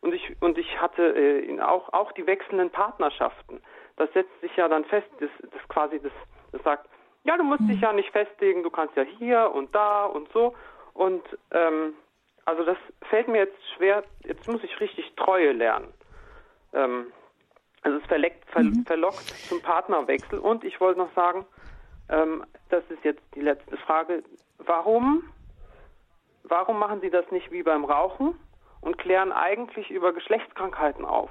Und ich, und ich hatte äh, auch, auch die wechselnden Partnerschaften. Das setzt sich ja dann fest, das, das quasi, das, das sagt, ja, du musst mhm. dich ja nicht festlegen, du kannst ja hier und da und so. Und ähm, also das fällt mir jetzt schwer, jetzt muss ich richtig Treue lernen. Ähm, also es verleckt, ver, mhm. verlockt zum Partnerwechsel. Und ich wollte noch sagen, ähm, das ist jetzt die letzte Frage, warum, warum machen Sie das nicht wie beim Rauchen? und klären eigentlich über Geschlechtskrankheiten auf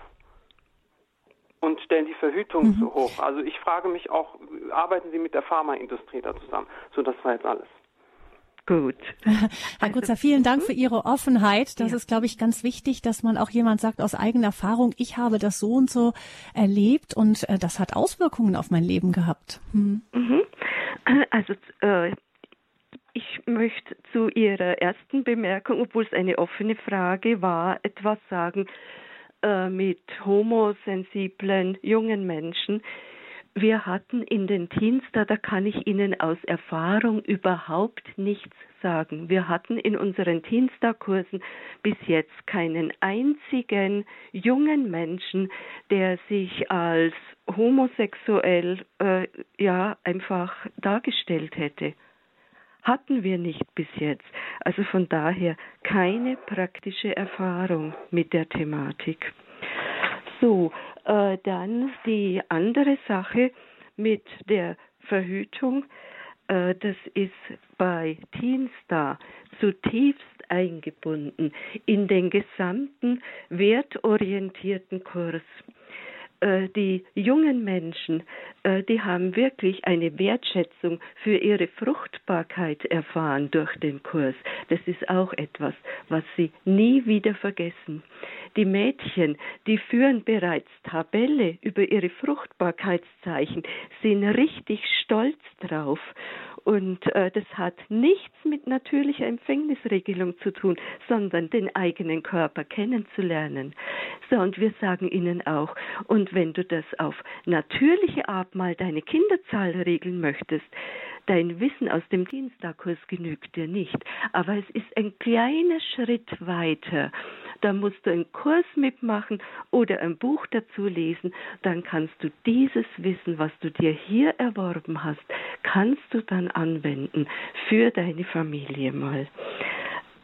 stellen die Verhütung mhm. so hoch. Also ich frage mich auch, arbeiten Sie mit der Pharmaindustrie da zusammen? So, das war jetzt alles. Gut. <laughs> Herr Kutzer, vielen Dank für Ihre Offenheit. Das ja. ist, glaube ich, ganz wichtig, dass man auch jemand sagt aus eigener Erfahrung, ich habe das so und so erlebt und äh, das hat Auswirkungen auf mein Leben gehabt. Hm. Mhm. Also äh, ich möchte zu Ihrer ersten Bemerkung, obwohl es eine offene Frage war, etwas sagen äh, mit homosensiblen jungen Menschen. Wir hatten in den da, da kann ich Ihnen aus Erfahrung überhaupt nichts sagen. Wir hatten in unseren Teenstar-Kursen bis jetzt keinen einzigen jungen Menschen, der sich als homosexuell äh, ja einfach dargestellt hätte hatten wir nicht bis jetzt. Also von daher keine praktische Erfahrung mit der Thematik. So, äh, dann die andere Sache mit der Verhütung. Äh, das ist bei Teenstar zutiefst eingebunden in den gesamten wertorientierten Kurs. Äh, die jungen Menschen, äh, die haben wirklich eine Wertschätzung für ihre Fruchtbarkeit erfahren durch den Kurs. Das ist auch etwas, was sie nie wieder vergessen. Die Mädchen, die führen bereits Tabelle über ihre Fruchtbarkeitszeichen, sind richtig stolz drauf. Und äh, das hat nichts mit natürlicher Empfängnisregelung zu tun, sondern den eigenen Körper kennenzulernen. So, und wir sagen ihnen auch, und wenn du das auf natürliche Art mal deine Kinderzahl regeln möchtest, dein Wissen aus dem Dienstagkurs genügt dir nicht. Aber es ist ein kleiner Schritt weiter da musst du einen Kurs mitmachen oder ein Buch dazu lesen, dann kannst du dieses Wissen, was du dir hier erworben hast, kannst du dann anwenden für deine Familie mal.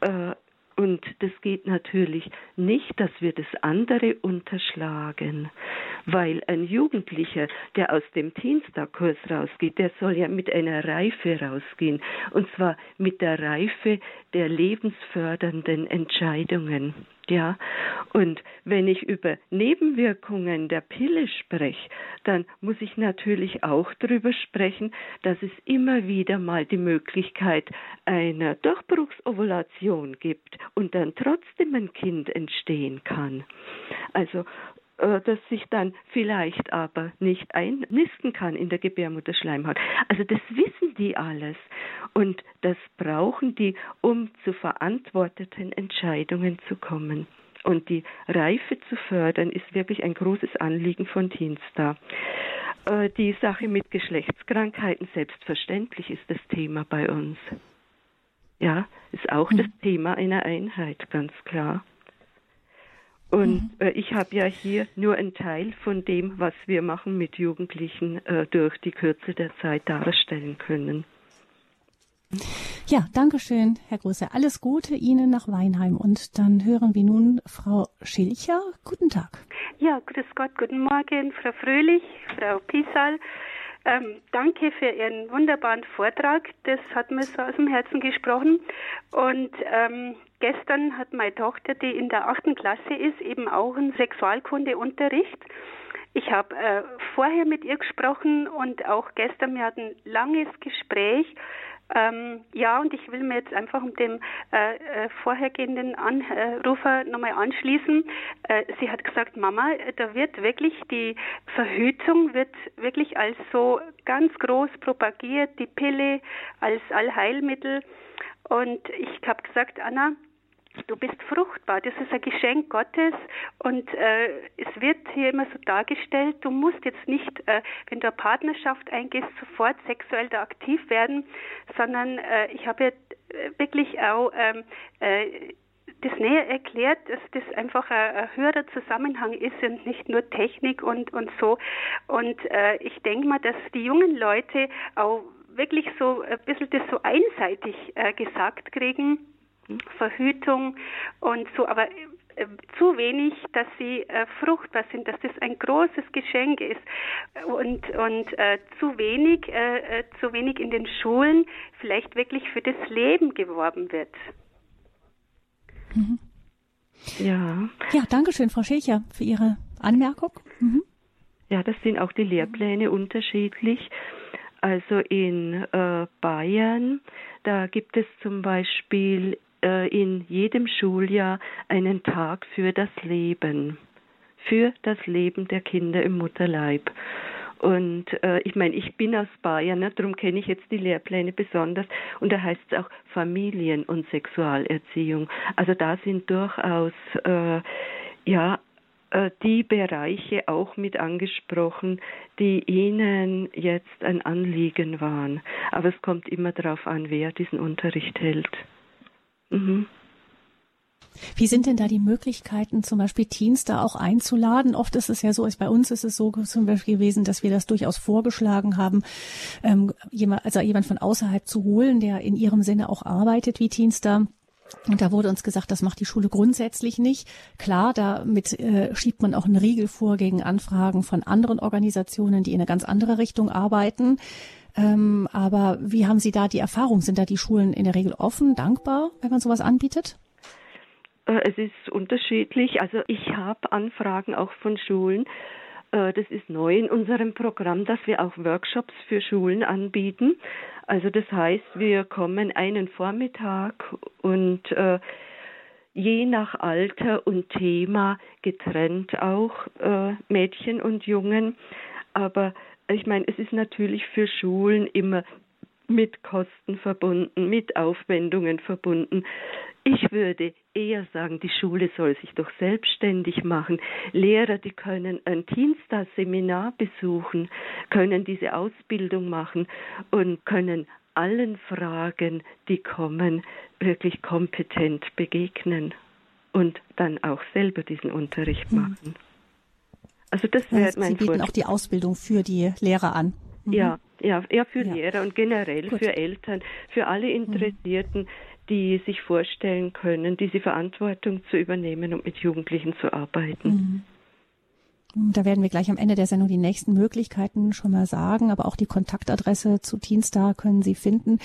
Äh, und das geht natürlich nicht, dass wir das andere unterschlagen, weil ein Jugendlicher, der aus dem Teenstar-Kurs rausgeht, der soll ja mit einer Reife rausgehen. Und zwar mit der Reife der lebensfördernden Entscheidungen Ja, und wenn ich über Nebenwirkungen der Pille spreche, dann muss ich natürlich auch darüber sprechen, dass es immer wieder mal die Möglichkeit einer Durchbruchsovulation gibt und dann trotzdem ein Kind entstehen kann. Also das sich dann vielleicht aber nicht einnisten kann in der Gebärmutterschleimhaut. Also das wissen die alles und das brauchen die, um zu verantworteten Entscheidungen zu kommen. Und die Reife zu fördern, ist wirklich ein großes Anliegen von Teenstar. Äh, die Sache mit Geschlechtskrankheiten, selbstverständlich ist das Thema bei uns. Ja, ist auch mhm. das Thema einer Einheit, ganz klar. Und mhm. äh, ich habe ja hier nur einen Teil von dem, was wir machen mit Jugendlichen, äh, durch die Kürze der Zeit darstellen können. Ja, danke schön, Herr Große. Alles Gute Ihnen nach Weinheim. Und dann hören wir nun Frau Schilcher. Guten Tag. Ja, grüß Gott, guten Morgen, Frau Fröhlich, Frau Pisal. Ähm, danke für Ihren wunderbaren Vortrag. Das hat mir so aus dem Herzen gesprochen. Und ähm, gestern hat meine Tochter, die in der achten Klasse ist, eben auch einen Sexualkundeunterricht. Ich habe äh, vorher mit ihr gesprochen und auch gestern, wir hatten ein langes Gespräch ähm, ja, und ich will mir jetzt einfach um dem äh, äh, vorhergehenden Anrufer nochmal anschließen. Äh, sie hat gesagt, Mama, da wird wirklich die Verhütung wird wirklich als so ganz groß propagiert, die Pille als Allheilmittel. Und ich habe gesagt, Anna, du bist fruchtbar, das ist ein Geschenk Gottes und äh, es wird hier immer so dargestellt, du musst jetzt nicht, äh, wenn du eine Partnerschaft eingehst, sofort sexuell da aktiv werden, sondern äh, ich habe jetzt äh, wirklich auch ähm, äh, das näher erklärt, dass das einfach ein, ein, höherer Zusammenhang ist und nicht nur Technik und, und so. Und äh, ich denke mal, dass die jungen Leute auch wirklich so ein bisschen das so einseitig äh, gesagt kriegen Verhütung und so, aber äh, zu wenig, dass sie äh, fruchtbar sind, dass das ein großes Geschenk ist und und äh, zu wenig äh, äh, zu wenig in den Schulen vielleicht wirklich für das Leben geworben wird. Mhm. Ja. Ja, danke schön, Frau Schächer, für Ihre Anmerkung. Mhm. Ja, das sind auch die Lehrpläne unterschiedlich. Also in äh, Bayern, da gibt es zum Beispiel in jedem Schuljahr einen Tag für das Leben, für das Leben der Kinder im Mutterleib. Und äh, ich meine, ich bin aus Bayern, ne, darum kenne ich jetzt die Lehrpläne besonders. Und da heißt es auch Familien- und Sexualerziehung. Also da sind durchaus äh, ja äh, die Bereiche auch mit angesprochen, die Ihnen jetzt ein Anliegen waren. Aber es kommt immer darauf an, wer diesen Unterricht hält. Mhm. Wie sind denn da die Möglichkeiten, zum Beispiel Teens da auch einzuladen? Oft ist es ja so, bei uns ist es so zum Beispiel gewesen, dass wir das durchaus vorgeschlagen haben, ähm, jemand, also jemand von außerhalb zu holen, der in ihrem Sinne auch arbeitet wie Teens da. Und da wurde uns gesagt, das macht die Schule grundsätzlich nicht. Klar, damit äh, schiebt man auch einen Riegel vor gegen Anfragen von anderen Organisationen, die in eine ganz andere Richtung arbeiten. Ähm, aber wie haben Sie da die Erfahrung? Sind da die Schulen in der Regel offen, dankbar, wenn man sowas anbietet? Äh, es ist unterschiedlich. Also ich habe Anfragen auch von Schulen. Äh, das ist neu in unserem Programm, dass wir auch Workshops für Schulen anbieten. Also das heißt, wir kommen einen Vormittag und äh, je nach Alter und Thema getrennt auch Mädchen und Jungen. Aber ich meine, es ist natürlich für Schulen immer mit Kosten verbunden, mit Aufwendungen verbunden. Ich würde eher sagen, die Schule soll sich doch selbstständig machen. Lehrer, die können ein Teenstar-Seminar besuchen, können diese Ausbildung machen und können allen Fragen, die kommen, wirklich kompetent begegnen und dann auch selber diesen Unterricht mhm. Also das wäre mein Sie bieten Vorschlag. auch die Ausbildung für die Lehrer an. Mhm. Ja, ja, ja, für ja. Lehrer und generell Gut. für Eltern, für alle mhm. Interessierten, die sich vorstellen können, diese Verantwortung zu übernehmen und mit Jugendlichen zu arbeiten. Mhm. Da werden wir gleich am Ende der Sendung die nächsten Möglichkeiten schon mal sagen, aber auch die Kontaktadresse zu Teenstar können Sie finden.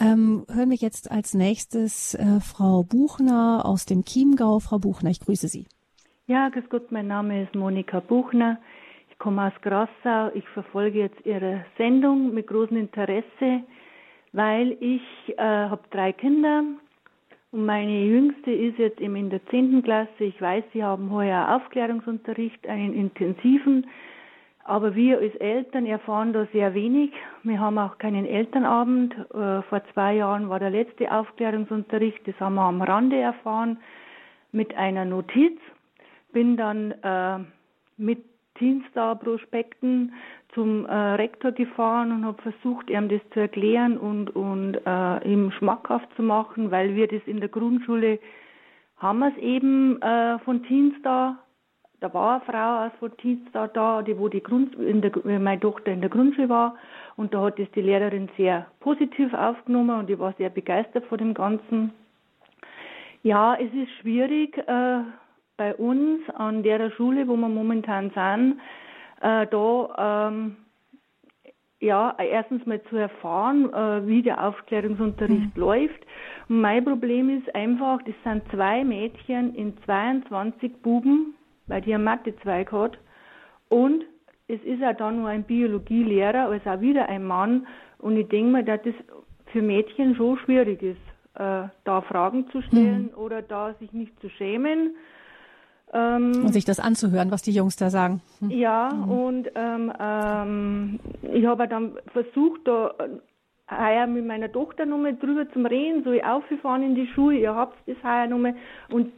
Ähm, hören wir jetzt als nächstes äh, Frau Buchner aus dem Chiemgau. Frau Buchner, ich grüße Sie. Ja, grüß Gott, mein Name ist Monika Buchner. Ich komme aus Grassau. Ich verfolge jetzt Ihre Sendung mit großem Interesse, weil ich äh, habe drei Kinder, und meine Jüngste ist jetzt eben in der 10. Klasse. Ich weiß, Sie haben heuer Aufklärungsunterricht, einen intensiven. Aber wir als Eltern erfahren da sehr wenig. Wir haben auch keinen Elternabend. Äh, vor zwei Jahren war der letzte Aufklärungsunterricht. Das haben wir am Rande erfahren mit einer Notiz. Bin dann äh, mit Teenstar-Prospekten zum äh, Rektor gefahren und habe versucht, ihm das zu erklären und, und äh, ihm schmackhaft zu machen, weil wir das in der Grundschule haben wir es eben äh, von Teenstar. Da war eine Frau aus von Teenstar da, die wo die Grund, in der, meine Tochter in der Grundschule war und da hat es die Lehrerin sehr positiv aufgenommen und ich war sehr begeistert von dem Ganzen. Ja, es ist schwierig äh, bei uns an der Schule, wo wir momentan sind, äh, da ähm, ja erstens mal zu erfahren, äh, wie der Aufklärungsunterricht mhm. läuft. Und mein Problem ist einfach, das sind zwei Mädchen in 22 Buben, weil die einen Mathe-Zweig hat. Und es ist auch dann nur ein Biologielehrer, also auch wieder ein Mann. Und ich denke mal, dass das für Mädchen schon schwierig ist, äh, da Fragen zu stellen mhm. oder da sich nicht zu schämen. Ähm, und sich das anzuhören, was die Jungs da sagen. Hm. Ja, mhm. und ähm, ähm, ich habe dann versucht, da heuer mit meiner Tochter nochmal drüber zum Reden, so ich aufgefahren in die Schule, ihr habt das heuer nochmal und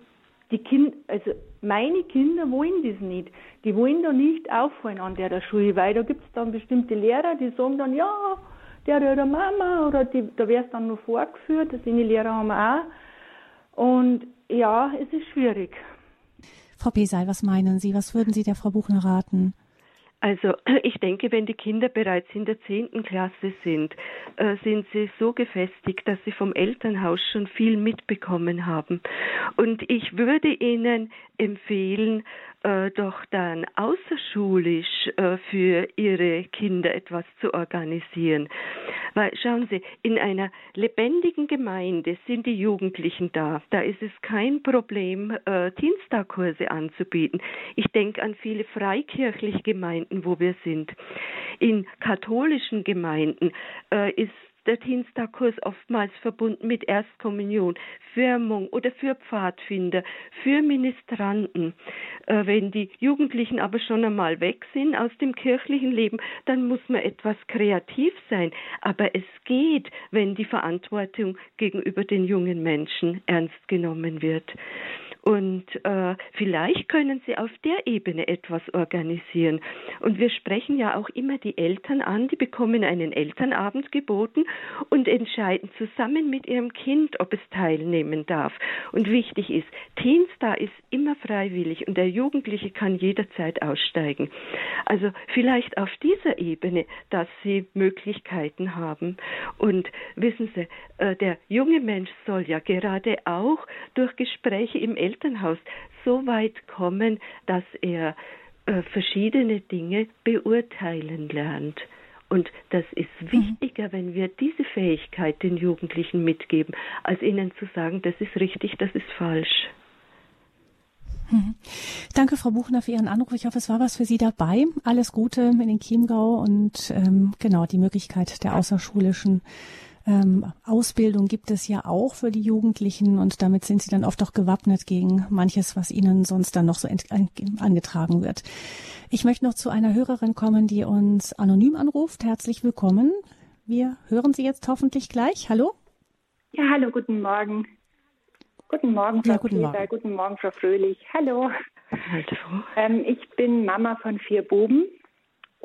die Kinder, also meine Kinder wollen das nicht. Die wollen da nicht auffallen an der, Schule, weil da gibt es dann bestimmte Lehrer, die sagen dann, ja, der der Mama oder die, da wäre es dann noch vorgeführt, das sind die Lehrer haben wir auch. Und ja, es ist schwierig. Frau Besal, was meinen Sie? Was würden Sie der Frau Buchner raten? Also <clears throat> ich denke, wenn die Kinder bereits in der zehnten Klasse sind, äh, sind sie so gefestigt, dass sie vom Elternhaus schon viel mitbekommen haben. Und ich würde ihnen empfehlen, äh, doch dann außerschulisch äh, für ihre Kinder etwas zu organisieren. Weil schauen Sie, in einer lebendigen Gemeinde sind die Jugendlichen da. Da ist es kein Problem, äh, Dienstagkurse anzubieten. Ich denke an viele freikirchliche Gemeinden, wo wir sind. In katholischen Gemeinden äh, ist der Dienstagkurs oftmals verbunden mit Erstkommunion, Firmung oder für Pfadfinder, für Ministranten. Äh, wenn die Jugendlichen aber schon einmal weg sind aus dem kirchlichen Leben, dann muss man etwas kreativ sein. Aber es geht, wenn die Verantwortung gegenüber den jungen Menschen ernst genommen wird. Und äh, vielleicht können Sie auf der Ebene etwas organisieren. Und wir sprechen ja auch immer die Eltern an, die bekommen einen Elternabend geboten und entscheiden zusammen mit ihrem Kind, ob es teilnehmen darf. Und wichtig ist, Teenstar ist immer freiwillig und der Jugendliche kann jederzeit aussteigen. Also vielleicht auf dieser Ebene, dass Sie Möglichkeiten haben. Und wissen Sie, äh, der junge Mensch soll ja gerade auch durch Gespräche im Elternabend Elternhaus so weit kommen, dass er äh, verschiedene Dinge beurteilen lernt. Und das ist mhm. wichtiger, wenn wir diese Fähigkeit den Jugendlichen mitgeben, als ihnen zu sagen, das ist richtig, das ist falsch. Mhm. Danke, Frau Buchner, für Ihren Anruf. Ich hoffe, es war was für Sie dabei. Alles Gute in den Chiemgau und ähm, genau die Möglichkeit der außerschulischen ähm, Ausbildung gibt es ja auch für die Jugendlichen und damit sind sie dann oft auch gewappnet gegen manches, was ihnen sonst dann noch so angetragen wird. Ich möchte noch zu einer Hörerin kommen, die uns anonym anruft. Herzlich willkommen. Wir hören Sie jetzt hoffentlich gleich. Hallo? Ja, hallo, guten Morgen. Guten Morgen, Frau ja, guten, Peter. Morgen. guten Morgen, Frau Fröhlich. Hallo. Hallo. Ähm, ich bin Mama von vier Buben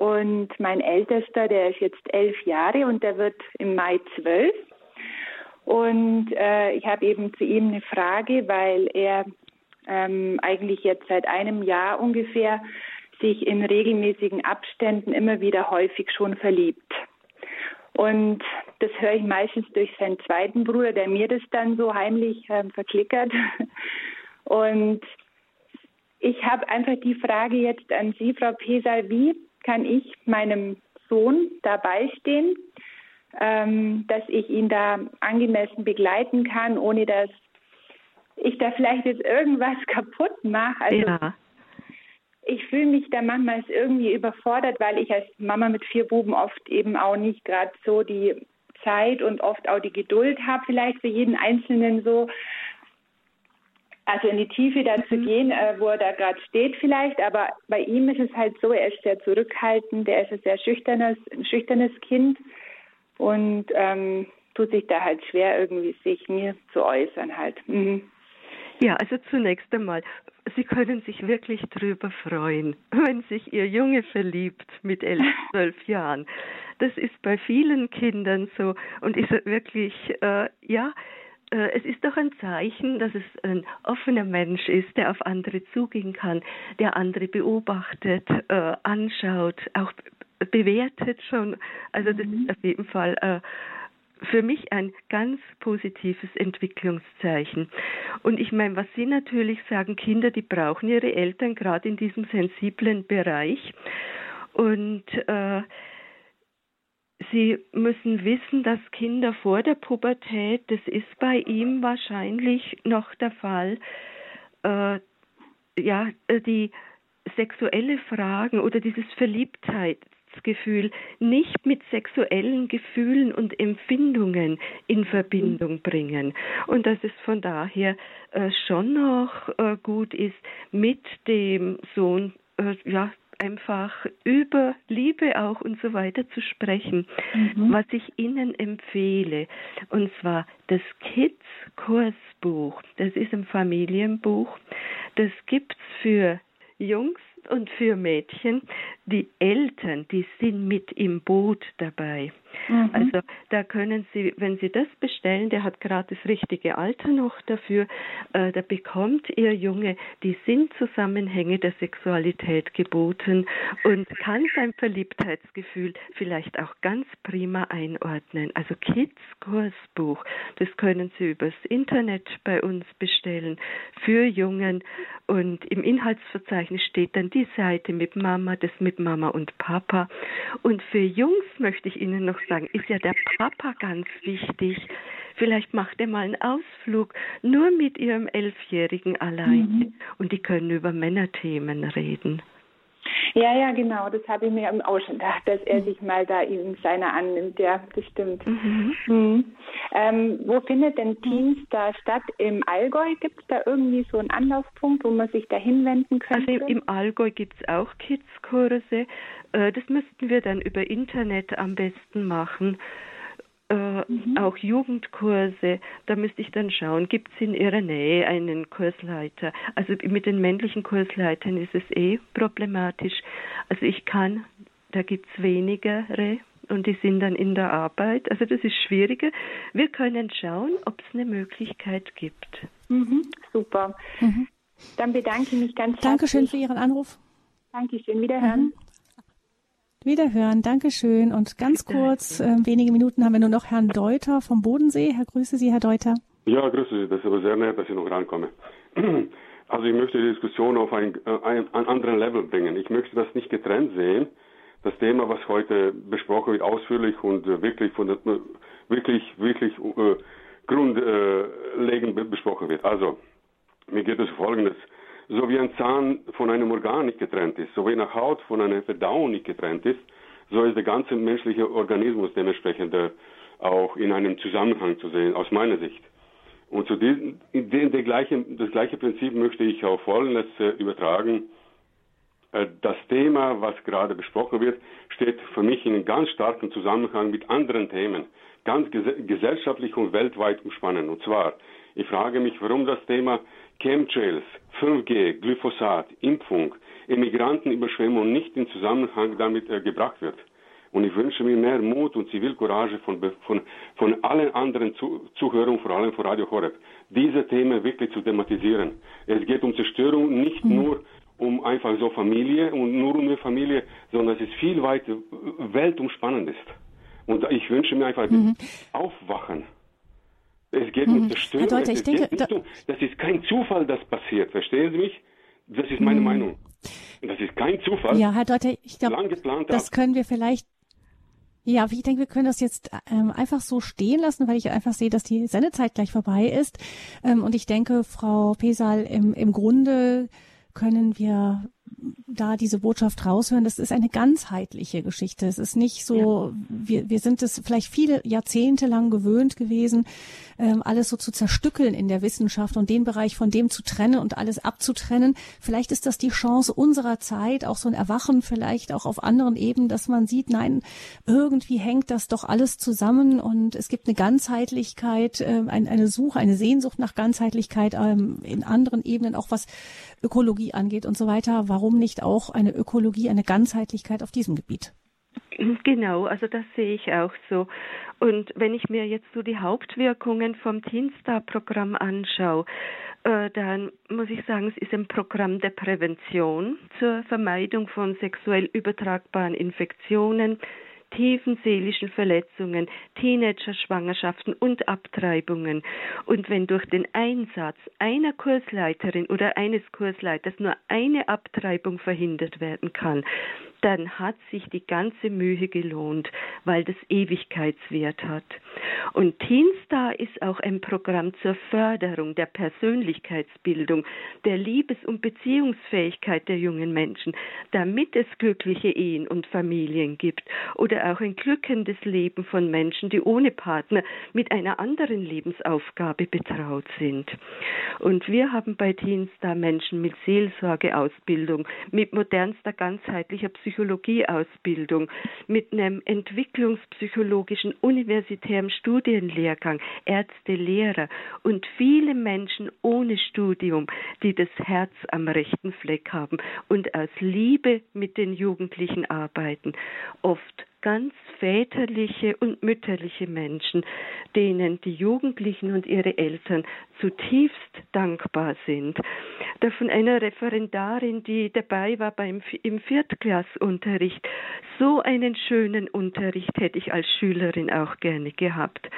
und mein Ältester, der ist jetzt elf Jahre und der wird im Mai zwölf. Und äh, ich habe eben zu ihm eine Frage, weil er ähm, eigentlich jetzt seit einem Jahr ungefähr sich in regelmäßigen Abständen immer wieder häufig schon verliebt. Und das höre ich meistens durch seinen zweiten Bruder, der mir das dann so heimlich äh, verklickert. <laughs> Und ich habe einfach die Frage jetzt an Sie, Frau Pesal, wie kann ich meinem Sohn dabei stehen, ähm, dass ich ihn da angemessen begleiten kann, ohne dass ich da vielleicht jetzt irgendwas <laughs> kaputt mache. Also ja. ich fühle mich da manchmal irgendwie überfordert, weil ich als Mama mit vier Buben oft eben auch nicht gerade so die Zeit und oft auch die Geduld habe, vielleicht für jeden Einzelnen so. Also in die Tiefe dann mhm. zu gehen, äh, wo er da gerade steht vielleicht, aber bei ihm ist es halt so, er ist sehr zurückhaltend, er ist ein sehr schüchternes, ein schüchternes Kind und ähm, tut sich da halt schwer, irgendwie sich mir zu äußern halt. Mhm. Ja, also zunächst einmal, Sie können sich wirklich drüber freuen, <laughs> wenn sich Ihr Junge verliebt mit elf, <laughs> zwölf Jahren. Das ist bei vielen Kindern so und ist wirklich, äh, ja, es ist doch ein Zeichen, dass es ein offener Mensch ist, der auf andere zugehen kann, der andere beobachtet, äh, anschaut, auch bewertet schon. Also das mhm. ist auf jeden Fall äh, für mich ein ganz positives Entwicklungszeichen. Und ich meine, was Sie natürlich sagen, Kinder, die brauchen ihre Eltern gerade in diesem sensiblen Bereich. Und äh, Sie müssen wissen, dass Kinder vor der Pubertät, das ist bei ihm wahrscheinlich noch der Fall, äh, ja, die sexuelle Fragen oder dieses Verliebtheit, Gefühl nicht mit sexuellen Gefühlen und Empfindungen in Verbindung bringen. Und dass es von daher äh, schon noch äh, gut ist, mit dem Sohn äh, ja, einfach über Liebe auch und so weiter zu sprechen. Mhm. Was ich Ihnen empfehle, und zwar das Kids Kursbuch, das ist ein Familienbuch, das gibt's für Jungs und für Mädchen, die Eltern, die sind mit im Boot dabei. Mhm. Also da können Sie, wenn Sie das bestellen, der hat gerade das richtige Alter noch dafür, äh, da bekommt Ihr Junge die Sinnzusammenhänge der Sexualität geboten und kann sein Verliebtheitsgefühl vielleicht auch ganz prima einordnen. Also Kids Kursbuch, das können Sie übers Internet bei uns bestellen für Jungen und im Inhaltsverzeichnis steht dann die Seite mit Mama, das mit Mama und Papa. Und für Jungs möchte ich Ihnen noch sagen, ist ja der Papa ganz wichtig. Vielleicht macht er mal einen Ausflug nur mit ihrem Elfjährigen allein mhm. und die können über Männerthemen reden. Ja, ja, genau. Das habe ich mir auch schon gedacht, dass er sich mal da eben seiner annimmt. Ja, das stimmt. Mhm. Mhm. Ähm, wo findet denn Teams da statt? Im Allgäu gibt es da irgendwie so einen Anlaufpunkt, wo man sich da hinwenden könnte? Also im Allgäu gibt es auch Kids-Kurse. Äh, das müssten wir dann über Internet am besten machen äh, mhm. auch Jugendkurse. Da müsste ich dann schauen, gibt es in Ihrer Nähe einen Kursleiter? Also mit den männlichen Kursleitern ist es eh problematisch. Also ich kann, da gibt es wenigere und die sind dann in der Arbeit. Also das ist schwieriger. Wir können schauen, ob es eine Möglichkeit gibt. Mhm, super. Mhm. Dann bedanke ich mich ganz herzlich. Dankeschön für Ihren Anruf. Dankeschön. Wiederhören. Mhm. Wiederhören, Dankeschön. Und ganz kurz, äh, wenige Minuten haben wir nur noch Herrn Deuter vom Bodensee. Herr, grüße Sie, Herr Deuter. Ja, grüße Sie. Das ist aber sehr nett, dass ich noch rankomme. <clears throat> Also ich möchte die Diskussion auf ein, äh, ein, ein anderen Level bringen. Ich möchte das nicht getrennt sehen. Das Thema, was heute besprochen wird, ausführlich und äh, wirklich von der, wirklich, wirklich äh, grundlegend äh, besprochen wird. Also, mir geht es um Folgendes. So wie ein Zahn von einem Organ nicht getrennt ist, so wie eine Haut von einer Verdauung nicht getrennt ist, so ist der ganze menschliche Organismus dementsprechend äh, auch in einem Zusammenhang zu sehen, aus meiner Sicht. Und zu diesem, gleiche, das gleiche Prinzip möchte ich auf Folgendes äh, übertragen. Äh, das Thema, was gerade besprochen wird, steht für mich in einem ganz starken Zusammenhang mit anderen Themen, ganz ges gesellschaftlich und weltweit umspannend. Und zwar, ich frage mich, warum das Thema Chemtrails, 5G, Glyphosat, Impfung, Immigrantenüberschwemmung nicht in Zusammenhang damit äh, gebracht wird. Und ich wünsche mir mehr Mut und Zivilcourage von, von, von allen anderen Zu Zuhörern, vor allem von Radio Horeb, diese Themen wirklich zu thematisieren. Es geht um Zerstörung nicht mhm. nur um einfach so Familie und nur um eine Familie, sondern es ist viel weiter weltumspannend ist. Und ich wünsche mir einfach mhm. Aufwachen. Es geht mhm. um Zerstörung. Deuter, es denke, um, das ist kein Zufall, dass passiert. Verstehen Sie mich? Das ist meine hm. Meinung. Das ist kein Zufall. Ja, Herr Deuter, ich glaube, das können wir vielleicht ja, ich denke, wir können das jetzt ähm, einfach so stehen lassen, weil ich einfach sehe, dass die Sendezeit gleich vorbei ist. Ähm, und ich denke, Frau Pesal, im, im Grunde können wir da diese Botschaft raushören, das ist eine ganzheitliche Geschichte. Es ist nicht so, ja. wir, wir sind es vielleicht viele Jahrzehnte lang gewöhnt gewesen, ähm, alles so zu zerstückeln in der Wissenschaft und den Bereich von dem zu trennen und alles abzutrennen. Vielleicht ist das die Chance unserer Zeit, auch so ein Erwachen vielleicht auch auf anderen Ebenen, dass man sieht, nein, irgendwie hängt das doch alles zusammen und es gibt eine Ganzheitlichkeit, äh, ein, eine Suche, eine Sehnsucht nach Ganzheitlichkeit ähm, in anderen Ebenen, auch was Ökologie angeht und so weiter. Warum nicht auch eine Ökologie, eine Ganzheitlichkeit auf diesem Gebiet? Genau, also das sehe ich auch so. Und wenn ich mir jetzt so die Hauptwirkungen vom Teenstar-Programm anschaue, äh, dann muss ich sagen, es ist ein Programm der Prävention zur Vermeidung von sexuell übertragbaren Infektionen, tiefen seelischen Verletzungen, Teenager-Schwangerschaften und Abtreibungen. Und wenn durch den Einsatz einer Kursleiterin oder eines Kursleiters nur eine Abtreibung verhindert werden kann, dann hat sich die ganze Mühe gelohnt, weil das Ewigkeitswert hat. Und Teenstar ist auch ein Programm zur Förderung der Persönlichkeitsbildung, der Liebes- und Beziehungsfähigkeit der jungen Menschen, damit es glückliche Ehen und Familien gibt oder auch ein glückendes Leben von Menschen, die ohne Partner mit einer anderen Lebensaufgabe betraut sind. Und wir haben bei Teenstar Menschen mit Seelsorgeausbildung, mit modernster ganzheitlicher Psychologie, Psychologieausbildung, mit einem entwicklungspsychologischen universitären Studienlehrgang, Ärzte, Lehrer und viele Menschen ohne Studium, die das Herz am rechten Fleck haben und aus Liebe mit den Jugendlichen arbeiten. Oft ganz väterliche und mütterliche Menschen, denen die Jugendlichen und ihre Eltern zutiefst dankbar sind. Da von einer Referendarin, die dabei war beim, im Viertklassunterricht. So einen schönen Unterricht hätte ich als Schülerin auch gerne gehabt.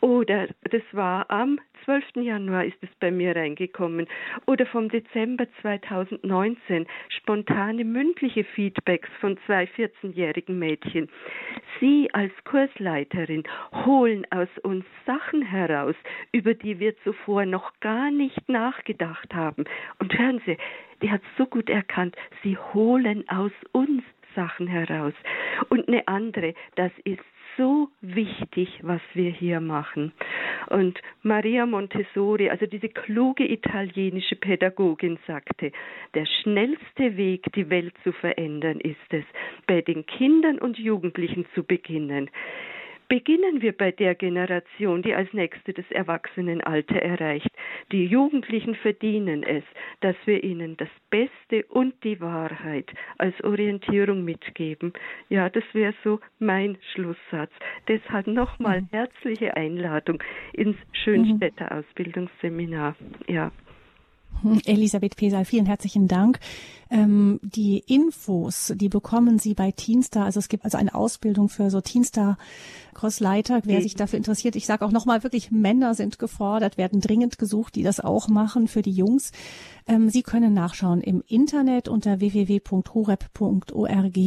Oder das war am 12. Januar ist es bei mir reingekommen. Oder vom Dezember 2019 spontane mündliche Feedbacks von zwei 14-jährigen Mädchen. Sie als Kursleiterin holen aus uns Sachen heraus, über die wir zuvor noch gar nicht nachgedacht haben. Und hören Sie, die hat so gut erkannt, sie holen aus uns Sachen heraus. Und eine andere, das ist so wichtig, was wir hier machen. Und Maria Montessori, also diese kluge italienische Pädagogin, sagte, der schnellste Weg, die Welt zu verändern, ist es, bei den Kindern und Jugendlichen zu beginnen. Beginnen wir bei der Generation, die als nächste das Erwachsenenalter erreicht. Die Jugendlichen verdienen es, dass wir ihnen das Beste und die Wahrheit als Orientierung mitgeben. Ja, das wäre so mein Schlusssatz. Deshalb nochmal mhm. herzliche Einladung ins Schönstädter Ausbildungsseminar. Ja. <laughs> Elisabeth Pesal, vielen herzlichen Dank. Ähm, die Infos, die bekommen Sie bei Teenstar. Also es gibt also eine Ausbildung für so Teenstar Crossleiter, wer mhm. sich dafür interessiert. Ich sage auch nochmal, wirklich Männer sind gefordert, werden dringend gesucht, die das auch machen für die Jungs. Ähm, Sie können nachschauen im Internet unter www.horeb.org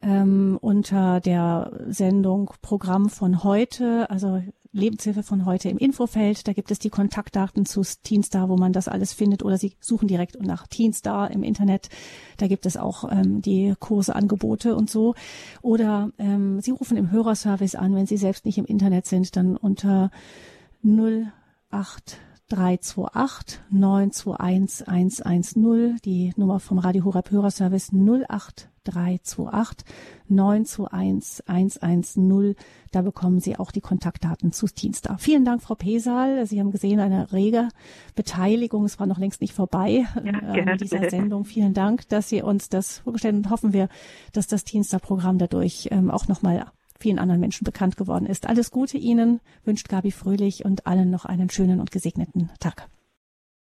ähm, unter der Sendung Programm von heute. Also Lebenshilfe von heute im Infofeld. Da gibt es die Kontaktdaten zu Teenstar, wo man das alles findet. Oder Sie suchen direkt nach Teenstar im Internet. Da gibt es auch ähm, die Kurseangebote und so. Oder ähm, Sie rufen im Hörerservice an, wenn Sie selbst nicht im Internet sind, dann unter 08 328 921 110, die Nummer vom Radio Horab Hörerservice 08 328 921 110. Da bekommen Sie auch die Kontaktdaten zu Teenstar. Vielen Dank, Frau Pesal. Sie haben gesehen, eine rege Beteiligung. Es war noch längst nicht vorbei ja, äh, dieser Sendung. Vielen Dank, dass Sie uns das vorgestellt haben. Und hoffen wir, dass das Teenstar-Programm dadurch ähm, auch nochmal vielen anderen Menschen bekannt geworden ist. Alles Gute Ihnen, wünscht Gabi Fröhlich und allen noch einen schönen und gesegneten Tag.